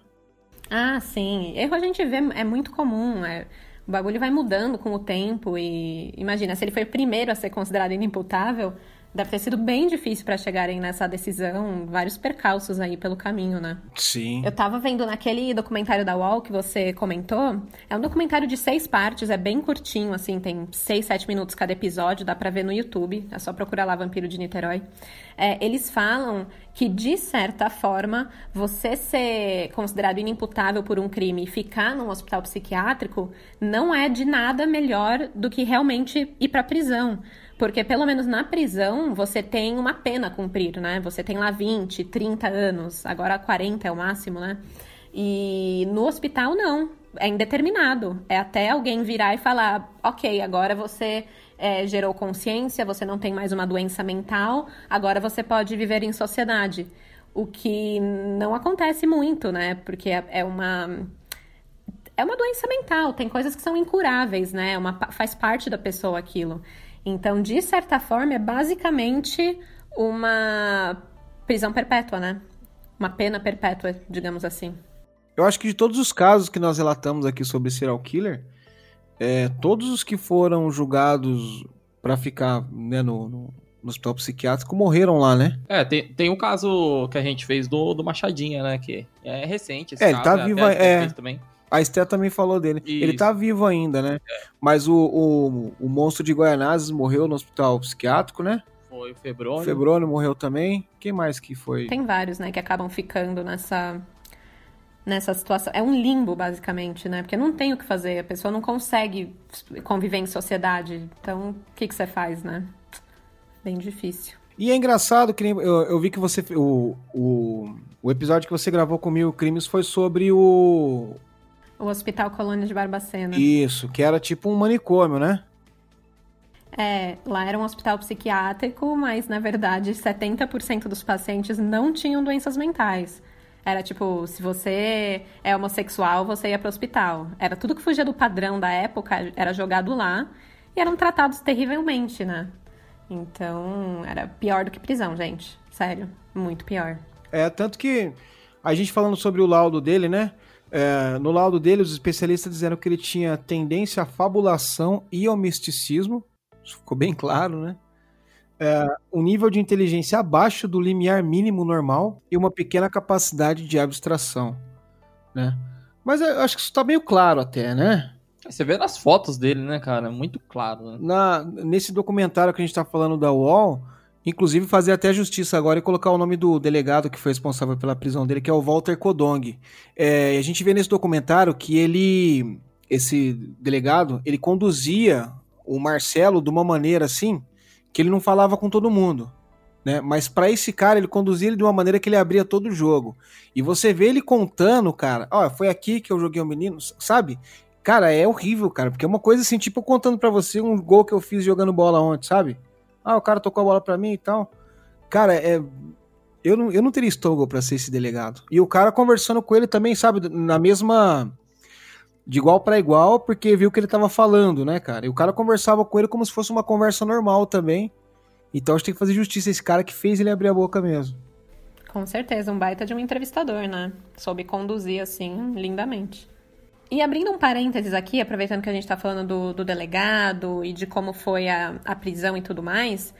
Speaker 3: Ah, sim. Erro a gente vê, é muito comum. É O bagulho vai mudando com o tempo e imagina, se ele foi o primeiro a ser considerado inimputável, deve ter sido bem difícil para chegarem nessa decisão, vários percalços aí pelo caminho, né?
Speaker 1: Sim.
Speaker 3: Eu tava vendo naquele documentário da UOL que você comentou, é um documentário de seis partes, é bem curtinho, assim, tem seis, sete minutos cada episódio, dá pra ver no YouTube, é só procurar lá Vampiro de Niterói. É, eles falam que, de certa forma, você ser considerado inimputável por um crime e ficar num hospital psiquiátrico não é de nada melhor do que realmente ir pra prisão. Porque, pelo menos na prisão, você tem uma pena a cumprir, né? Você tem lá 20, 30 anos, agora 40 é o máximo, né? E no hospital, não. É indeterminado. É até alguém virar e falar: ok, agora você é, gerou consciência, você não tem mais uma doença mental, agora você pode viver em sociedade. O que não acontece muito, né? Porque é, é uma. É uma doença mental, tem coisas que são incuráveis, né? É uma, faz parte da pessoa aquilo. Então, de certa forma, é basicamente uma prisão perpétua, né? Uma pena perpétua, digamos assim.
Speaker 1: Eu acho que de todos os casos que nós relatamos aqui sobre serial killer, é, todos os que foram julgados para ficar né, no, no, no, hospital psiquiátrico morreram lá, né?
Speaker 2: É, tem, tem um caso que a gente fez do, do Machadinha, né? Que é recente esse
Speaker 1: é,
Speaker 2: caso.
Speaker 1: Ele tá vivo, é, também. A Esté também falou dele. Isso. Ele tá vivo ainda, né? É. Mas o, o, o, monstro de Guaianazes morreu no hospital psiquiátrico, né?
Speaker 2: Foi o Febrônio. O
Speaker 1: Febrônio morreu também. Quem mais que foi?
Speaker 3: Tem vários, né, que acabam ficando nessa nessa situação. É um limbo, basicamente, né? Porque não tem o que fazer, a pessoa não consegue conviver em sociedade. Então, o que, que você faz, né? Bem difícil.
Speaker 1: E é engraçado que eu, eu vi que você. O, o, o episódio que você gravou comigo, Crimes, foi sobre o,
Speaker 3: o Hospital Colônia de Barbacena.
Speaker 1: Isso, que era tipo um manicômio, né?
Speaker 3: É, lá era um hospital psiquiátrico, mas na verdade 70% dos pacientes não tinham doenças mentais. Era tipo, se você é homossexual, você ia para o hospital. Era tudo que fugia do padrão da época, era jogado lá e eram tratados terrivelmente, né? Então, era pior do que prisão, gente. Sério, muito pior.
Speaker 1: É, tanto que a gente falando sobre o laudo dele, né? É, no laudo dele, os especialistas disseram que ele tinha tendência à fabulação e ao misticismo. Isso ficou bem claro, né? É, um nível de inteligência abaixo do limiar mínimo normal e uma pequena capacidade de abstração, né? Mas eu acho que isso está meio claro até, né?
Speaker 2: Você vê nas fotos dele, né, cara? Muito claro. Né?
Speaker 1: Na, nesse documentário que a gente está falando da UOL, Inclusive fazer até justiça agora e colocar o nome do delegado que foi responsável pela prisão dele, que é o Walter Kodong. É, a gente vê nesse documentário que ele, esse delegado, ele conduzia o Marcelo de uma maneira assim que ele não falava com todo mundo. Né? Mas para esse cara, ele conduzia ele de uma maneira que ele abria todo o jogo. E você vê ele contando, cara, ó, foi aqui que eu joguei o um menino, sabe? Cara, é horrível, cara, porque é uma coisa assim, tipo, contando para você um gol que eu fiz jogando bola ontem, sabe? Ah, o cara tocou a bola pra mim e tal. Cara, é. Eu não, eu não teria estômago para ser esse delegado. E o cara conversando com ele também, sabe, na mesma. De igual para igual, porque viu que ele tava falando, né, cara? E o cara conversava com ele como se fosse uma conversa normal também. Então a gente tem que fazer justiça a esse cara que fez ele abrir a boca mesmo.
Speaker 3: Com certeza, um baita de um entrevistador, né? Soube conduzir assim, lindamente. E abrindo um parênteses aqui, aproveitando que a gente está falando do, do, delegado e de como foi a, a, prisão e tudo mais,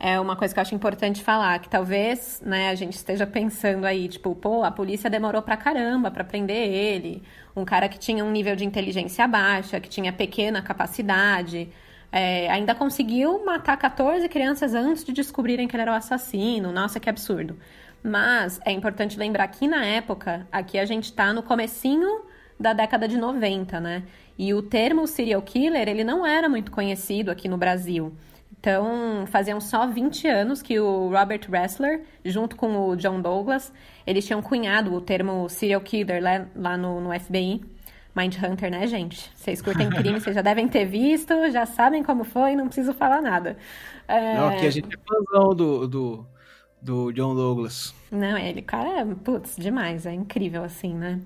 Speaker 3: é uma coisa que eu acho importante falar, que talvez né, a gente esteja pensando aí, tipo, pô, a polícia demorou pra caramba pra prender ele, um cara que tinha um nível de inteligência baixa, que tinha pequena capacidade, é, ainda conseguiu matar 14 crianças antes de descobrirem que ele era o assassino, nossa, que absurdo. Mas é importante lembrar que na época, aqui a gente está no comecinho da década de 90, né? E o termo serial killer, ele não era muito conhecido aqui no Brasil. Então, faziam só 20 anos que o Robert Ressler, junto com o John Douglas, eles tinham cunhado o termo serial killer lá, lá no, no FBI. Mindhunter, né, gente? Vocês curtem crime, vocês já devem ter visto, já sabem como foi, não preciso falar nada.
Speaker 1: É... Não, aqui a gente é fãzão do, do, do John Douglas.
Speaker 3: Não, ele, cara, putz, demais, é incrível assim, né?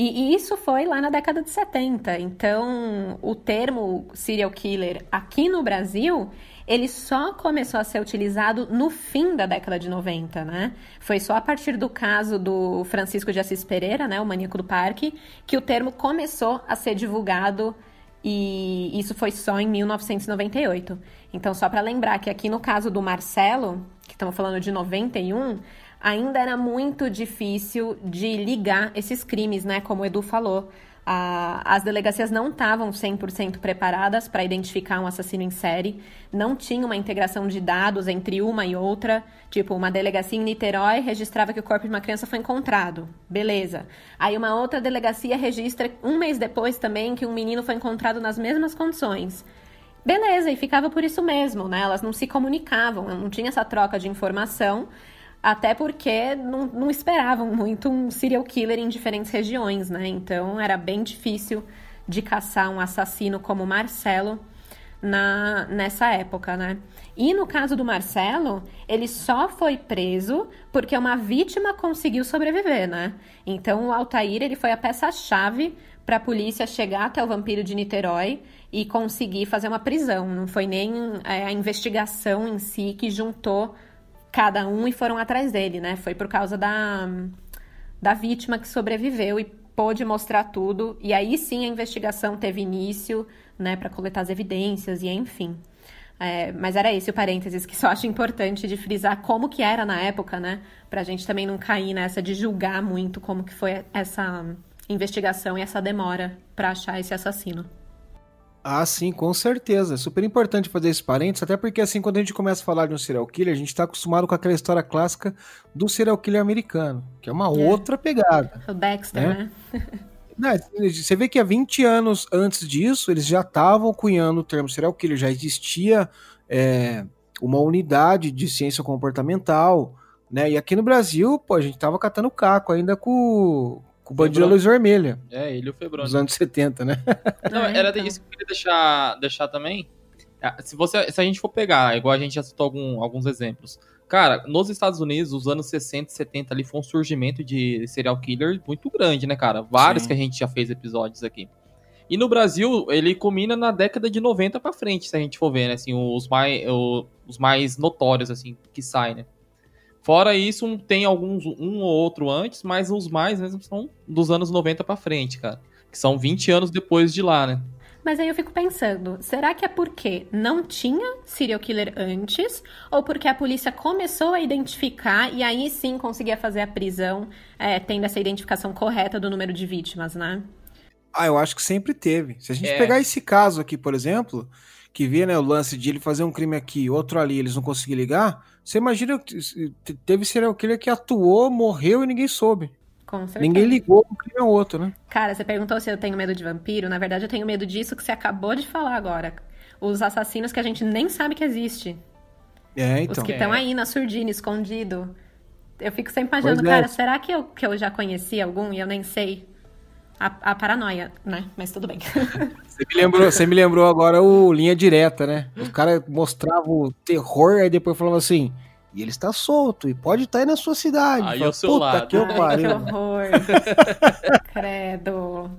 Speaker 3: E, e, isso foi lá na década de 70. Então, o termo serial killer aqui no Brasil, ele só começou a ser utilizado no fim da década de 90, né? Foi só a partir do caso do Francisco de Assis Pereira, né, o maníaco do parque, que o termo começou a ser divulgado E isso foi só em 1998. Então, só para lembrar que aqui no caso do Marcelo, estamos falando de 91, ainda era muito difícil de ligar esses crimes, né? Como o Edu falou. A, as delegacias não estavam 100% preparadas para identificar um assassino em série, não tinha uma integração de dados entre uma e outra. Tipo, uma delegacia em Niterói registrava que o corpo de uma criança foi encontrado. Beleza. Aí uma outra delegacia registra um mês depois também que um menino foi encontrado nas mesmas condições. Beleza, e ficava por isso mesmo, né? Elas não se comunicavam, não tinha essa troca de informação. Até porque não, não esperavam muito um serial killer em diferentes regiões, né? Então era bem difícil de caçar um assassino como Marcelo na, nessa época, né? E no caso do Marcelo, ele só foi preso porque uma vítima conseguiu sobreviver, né? Então o Altair ele foi a peça-chave para a polícia chegar até o vampiro de Niterói e conseguir fazer uma prisão. Não foi nem é, a investigação em si que juntou cada um e foram atrás dele, né? Foi por causa da, da vítima que sobreviveu e pôde mostrar tudo. E aí sim a investigação teve início, né, para coletar as evidências e enfim. É, mas era esse o parênteses que só acho importante de frisar como que era na época, né? Pra gente também não cair nessa de julgar muito como que foi essa investigação e essa demora para achar esse assassino.
Speaker 1: Ah, sim, com certeza. É super importante fazer esse parênteses, até porque assim, quando a gente começa a falar de um serial killer, a gente está acostumado com aquela história clássica do serial killer americano, que é uma é. outra pegada.
Speaker 3: O Dexter, né? né?
Speaker 1: Não, você vê que há 20 anos antes disso, eles já estavam cunhando o termo serial killer, já existia é, uma unidade de ciência comportamental, né? E aqui no Brasil, pô, a gente tava catando caco ainda com, com o Bandido da Luz Vermelha.
Speaker 2: É, ele e o Febrônio.
Speaker 1: Nos anos 70, né?
Speaker 2: Não, era isso que eu queria deixar, deixar também. É, se, você, se a gente for pegar, igual a gente já citou algum, alguns exemplos. Cara, nos Estados Unidos, os anos 60 e 70 ali foi um surgimento de serial killer muito grande, né, cara? Vários Sim. que a gente já fez episódios aqui. E no Brasil, ele culmina na década de 90 para frente, se a gente for ver, né? Assim, os mais, os mais notórios, assim, que saem, né? Fora isso, tem alguns, um ou outro antes, mas os mais mesmo são dos anos 90 para frente, cara. Que são 20 anos depois de lá, né?
Speaker 3: Mas aí eu fico pensando, será que é porque não tinha serial killer antes? Ou porque a polícia começou a identificar e aí sim conseguia fazer a prisão, é, tendo essa identificação correta do número de vítimas, né?
Speaker 1: Ah, eu acho que sempre teve. Se a gente é. pegar esse caso aqui, por exemplo, que vê né, o lance de ele fazer um crime aqui, outro ali, eles não conseguiram ligar, você imagina, teve serial killer que atuou, morreu e ninguém soube.
Speaker 3: Com certeza.
Speaker 1: Ninguém ligou um crime ao outro, né?
Speaker 3: Cara, você perguntou se eu tenho medo de vampiro. Na verdade, eu tenho medo disso que você acabou de falar agora. Os assassinos que a gente nem sabe que existe.
Speaker 1: É, então.
Speaker 3: Os que estão
Speaker 1: é.
Speaker 3: aí na surdina, escondido. Eu fico sempre imaginando, é. cara, será que eu, que eu já conheci algum e eu nem sei? A, a paranoia, né? Mas tudo bem.
Speaker 1: Você me, lembrou, você me lembrou agora o Linha Direta, né? Os caras mostravam o terror, aí depois falavam assim. E ele está solto e pode estar aí na sua cidade.
Speaker 2: Aí Fala, o seu lado.
Speaker 3: Que, Ai, que horror. Credo.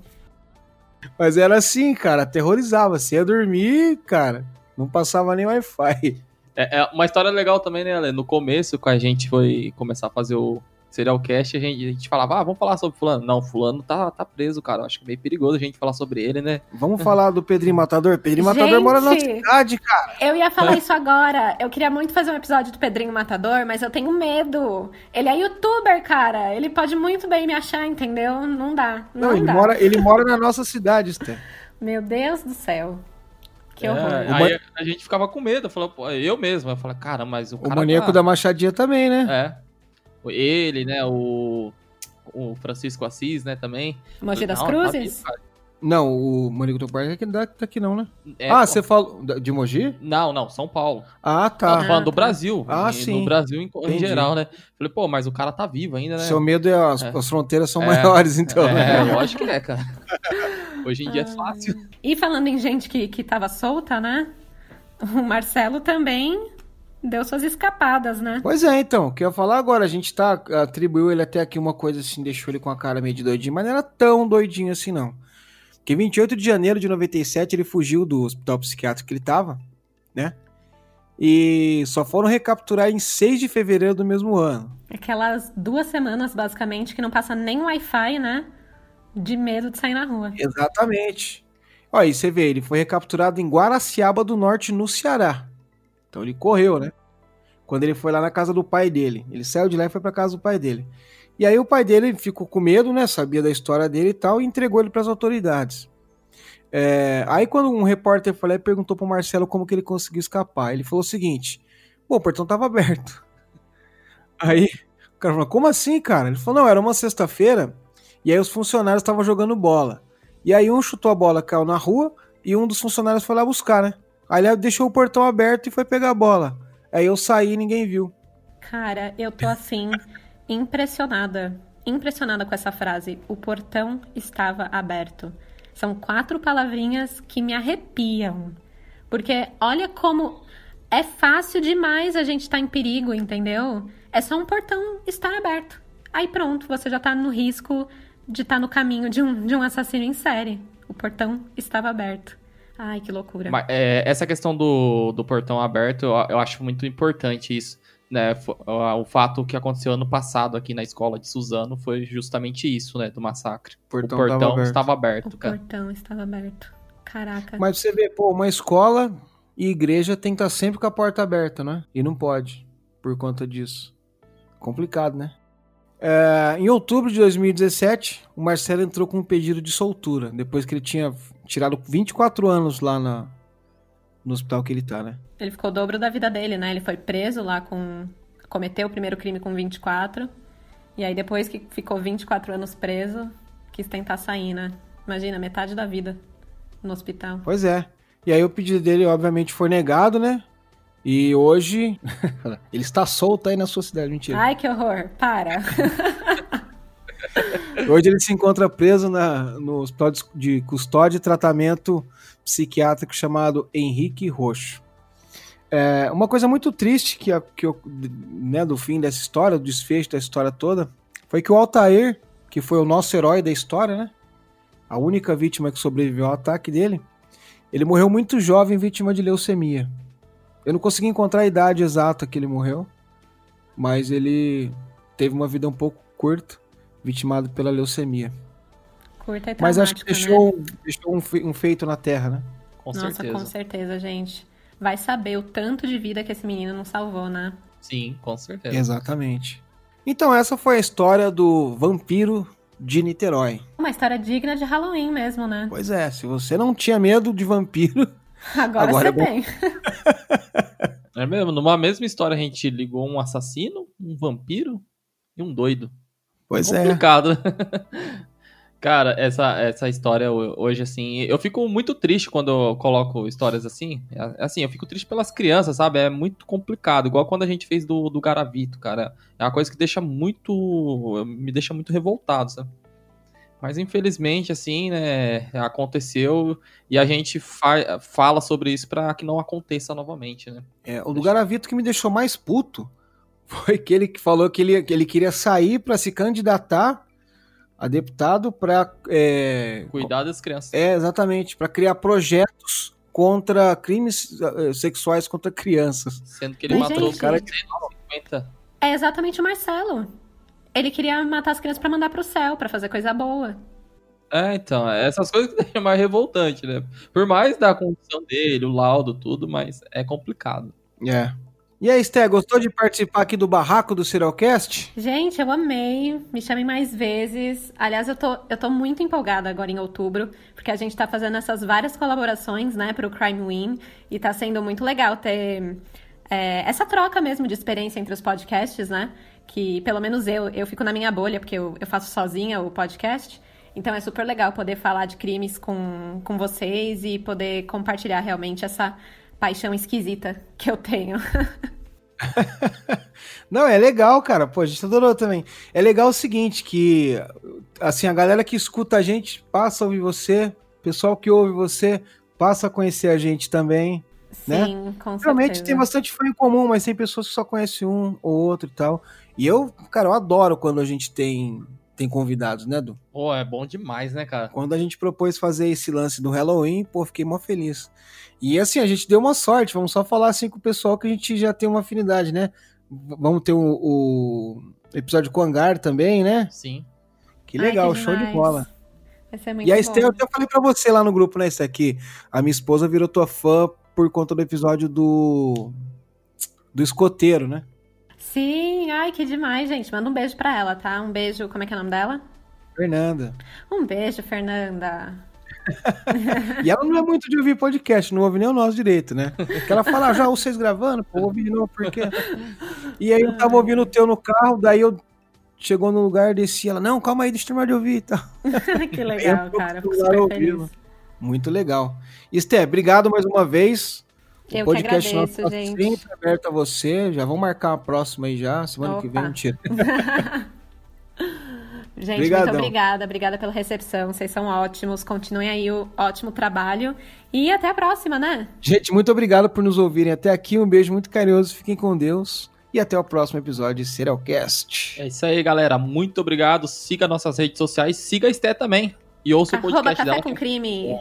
Speaker 1: Mas era assim, cara, aterrorizava. Você ia dormir, cara, não passava nem Wi-Fi.
Speaker 2: É, é, uma história legal também, né, Ale? No começo, quando a gente foi começar a fazer o, serial cast, a gente, a gente falava, ah, vamos falar sobre fulano. Não, fulano tá, tá preso, cara. Acho que é meio perigoso a gente falar sobre ele, né?
Speaker 1: Vamos falar do Pedrinho Matador? Pedrinho Matador gente, mora na cidade, cara.
Speaker 3: Eu ia falar isso agora. Eu queria muito fazer um episódio do Pedrinho Matador, mas eu tenho medo. Ele é youtuber, cara. Ele pode muito bem me achar, entendeu? Não dá. Não, não
Speaker 1: ele,
Speaker 3: dá.
Speaker 1: Mora, ele mora na nossa cidade, Sté.
Speaker 3: Meu Deus do céu. Que
Speaker 2: é,
Speaker 3: horror.
Speaker 2: Aí a gente ficava com medo, falou, eu mesmo. Eu falei, cara, mas o
Speaker 1: cara. O maníaco tá... da Machadinha também, né?
Speaker 2: É. Ele, né? O, o Francisco Assis, né? Também.
Speaker 3: Mogi das Cruzes?
Speaker 1: não, o Manico do Parque é aqui daqui não, né? É, ah, você falou de Mogi?
Speaker 2: Não, não, São Paulo.
Speaker 1: Ah, tá.
Speaker 2: Tô falando do Brasil.
Speaker 1: Ah, sim.
Speaker 2: No Brasil em, em, geral, né? Falei, pô, mas o cara tá vivo ainda, né?
Speaker 1: Seu medo é as, é. as fronteiras são é. maiores, então.
Speaker 2: É, né? lógico que é, cara. Hoje em dia é fácil.
Speaker 3: E falando em gente que, que tava solta, né? O Marcelo também deu suas escapadas, né?
Speaker 1: Pois é, então, o que eu ia falar agora, a gente tá, atribuiu ele até aqui uma coisa assim, deixou ele com a cara meio de doidinho, mas não era tão doidinho assim não. Porque 28 de janeiro de 97 ele fugiu do hospital psiquiátrico que ele tava, né? E só foram recapturar em 6 de fevereiro do mesmo ano.
Speaker 3: Aquelas duas semanas, basicamente, que não passa nem Wi-Fi, né? De medo de sair na rua.
Speaker 1: Exatamente. Ó, aí você vê, ele foi recapturado em Guaraciaba do Norte, no Ceará. Então ele correu, né? Quando ele foi lá na casa do pai dele. Ele saiu de lá e foi pra casa do pai dele. E aí o pai dele ficou com medo, né? Sabia da história dele e tal, e entregou ele para as autoridades. É, aí quando um repórter foi lá e perguntou pro Marcelo como que ele conseguiu escapar, ele falou o seguinte: Pô, o portão tava aberto. Aí o cara falou: Como assim, cara? Ele falou: Não, era uma sexta-feira e aí os funcionários estavam jogando bola. E aí um chutou a bola, caiu na rua e um dos funcionários foi lá buscar, né? Aí ele deixou o portão aberto e foi pegar a bola. Aí eu saí e ninguém viu.
Speaker 3: Cara, eu tô assim, impressionada. Impressionada com essa frase. O portão estava aberto. São quatro palavrinhas que me arrepiam. Porque olha como é fácil demais a gente estar tá em perigo, entendeu? É só um portão estar aberto. Aí pronto, você já está no risco de estar tá no caminho de um, de um assassino em série. O portão estava aberto. Ai, que loucura.
Speaker 2: Mas, é, essa questão do, do portão aberto, eu, eu acho muito importante isso. Né, o fato que aconteceu ano passado aqui na escola de Suzano foi justamente isso, né, do massacre. O portão, o portão aberto. estava aberto,
Speaker 3: o
Speaker 2: cara.
Speaker 3: Portão estava aberto. Caraca.
Speaker 1: Mas você vê, pô, uma escola e igreja tem que estar sempre com a porta aberta, né? E não pode, por conta disso. Complicado, né? É, em outubro de 2017, o Marcelo entrou com um pedido de soltura, depois que ele tinha tirado 24 anos lá na, no hospital que ele tá, né?
Speaker 3: Ele ficou o dobro da vida dele, né? Ele foi preso lá com. cometeu o primeiro crime com 24. E aí, depois que ficou 24 anos preso, quis tentar sair, né? Imagina, metade da vida no hospital.
Speaker 1: Pois é. E aí, o pedido dele, obviamente, foi negado, né? E hoje ele está solto aí na sua cidade, mentira.
Speaker 3: Ai, que horror, para.
Speaker 1: hoje ele se encontra preso na, no hospital de custódia e tratamento psiquiátrico chamado Henrique Roxo. É, uma coisa muito triste que, que eu, né, do fim dessa história, do desfecho da história toda, foi que o Altair, que foi o nosso herói da história, né? A única vítima que sobreviveu ao ataque dele, ele morreu muito jovem, vítima de leucemia. Eu não consegui encontrar a idade exata que ele morreu, mas ele teve uma vida um pouco curta, vitimado pela leucemia.
Speaker 3: Curta e
Speaker 1: Mas acho que deixou, né? deixou um, um, feito na Terra, né?
Speaker 3: Com Nossa, certeza. com certeza, gente. Vai saber o tanto de vida que esse menino não salvou, né?
Speaker 2: Sim, com certeza.
Speaker 1: Exatamente. Então essa foi a história do vampiro de Niterói.
Speaker 3: Uma história digna de Halloween mesmo, né?
Speaker 1: Pois é, se você não tinha medo de vampiro,
Speaker 3: Agora, Agora você é tem.
Speaker 2: é mesmo, numa mesma história a gente ligou um assassino, um vampiro e um doido.
Speaker 1: Pois
Speaker 2: é. Complicado. Cara, essa, essa história hoje, assim, eu fico muito triste quando eu coloco histórias assim. É, assim, eu fico triste pelas crianças, sabe? É muito complicado. Igual quando a gente fez do, do Garavito, cara. É uma coisa que deixa muito. me deixa muito revoltado, sabe? Mas infelizmente, assim, né, aconteceu e a gente fa fala sobre isso para que não aconteça novamente, né?
Speaker 1: É, o do Garavito que me deixou mais puto foi aquele que falou que ele, que ele queria sair para se candidatar a deputado para é,
Speaker 2: cuidar das crianças.
Speaker 1: É, exatamente, para criar projetos contra crimes eh, sexuais contra crianças.
Speaker 2: Sendo que ele Mas, matou gente, cara que...
Speaker 3: É exatamente o Marcelo. Ele queria matar as crianças para mandar pro céu, para fazer coisa boa.
Speaker 2: É, então, essas coisas que deixam mais revoltante, né? Por mais da condição dele, o laudo, tudo, mas é complicado.
Speaker 1: É. E aí, Sté, gostou de participar aqui do barraco do Serialcast?
Speaker 3: Gente, eu amei. Me chamem mais vezes. Aliás, eu tô, eu tô muito empolgada agora em outubro, porque a gente tá fazendo essas várias colaborações, né, pro Crime Win, e tá sendo muito legal ter é, essa troca mesmo de experiência entre os podcasts, né? que pelo menos eu, eu fico na minha bolha, porque eu, eu faço sozinha o podcast. Então é super legal poder falar de crimes com, com vocês e poder compartilhar realmente essa paixão esquisita que eu tenho.
Speaker 1: Não, é legal, cara. Pô, a gente adorou também. É legal o seguinte, que assim, a galera que escuta a gente passa a ouvir você, o pessoal que ouve você passa a conhecer a gente também. Né?
Speaker 3: Sim, né? com
Speaker 1: Realmente
Speaker 3: certeza.
Speaker 1: tem bastante fã em comum, mas tem pessoas que só conhecem um ou outro e tal. E eu, cara, eu adoro quando a gente tem tem convidados, né, Du?
Speaker 2: Pô, é bom demais, né, cara?
Speaker 1: Quando a gente propôs fazer esse lance do Halloween, pô, fiquei mó feliz. E assim, a gente deu uma sorte, vamos só falar assim com o pessoal que a gente já tem uma afinidade, né? Vamos ter o, o episódio com o Hangar também, né?
Speaker 2: Sim.
Speaker 1: Que legal, Ai, que show de bola.
Speaker 3: Vai ser muito
Speaker 1: E a. Esther, eu até falei pra você lá no grupo, né, Esther, que a minha esposa virou tua fã por conta do episódio do. do escoteiro, né?
Speaker 3: Sim, ai, que demais, gente. Manda um beijo pra ela, tá? Um beijo, como é que é o nome dela?
Speaker 1: Fernanda.
Speaker 3: Um beijo, Fernanda.
Speaker 1: E ela não é muito de ouvir podcast, não ouve nem o nosso direito, né? Porque ela fala, "Ah, já vocês gravando? Pô, ouvi de novo, por quê? E aí eu tava ouvindo o teu no carro, daí eu chegou no lugar, desci, ela, não, calma aí, deixa eu terminar de ouvir e tal.
Speaker 3: que legal, cara. Fico super feliz.
Speaker 1: Muito legal. Esther, obrigado mais uma vez.
Speaker 3: Eu
Speaker 1: o
Speaker 3: que
Speaker 1: podcast
Speaker 3: agradeço,
Speaker 1: nosso tá
Speaker 3: gente.
Speaker 1: sempre aberto a você. Já vamos marcar a próxima aí já, semana que vem,
Speaker 3: Opa.
Speaker 1: mentira.
Speaker 3: Gente,
Speaker 1: Obrigadão.
Speaker 3: muito obrigada. Obrigada pela recepção. Vocês são ótimos. Continuem aí o ótimo trabalho. E até a próxima, né?
Speaker 1: Gente, muito obrigado por nos ouvirem até aqui. Um beijo muito carinhoso. Fiquem com Deus. E até o próximo episódio de Serialcast.
Speaker 2: É isso aí, galera. Muito obrigado. Siga nossas redes sociais. Siga a Esté também. E ouça o
Speaker 3: Arroba
Speaker 2: podcast
Speaker 3: Café
Speaker 2: dela.
Speaker 3: com Crime.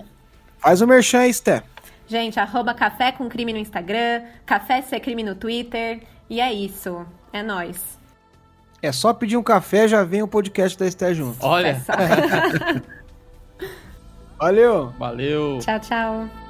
Speaker 1: Faz o merchan aí, Sté.
Speaker 3: Gente, arroba Café com Crime no Instagram, Café Ser Crime no Twitter. E é isso. É nóis.
Speaker 1: É só pedir um café, já vem o podcast da Esté junto.
Speaker 2: Olha,
Speaker 3: É só.
Speaker 1: Valeu!
Speaker 2: valeu.
Speaker 3: tchau, tchau.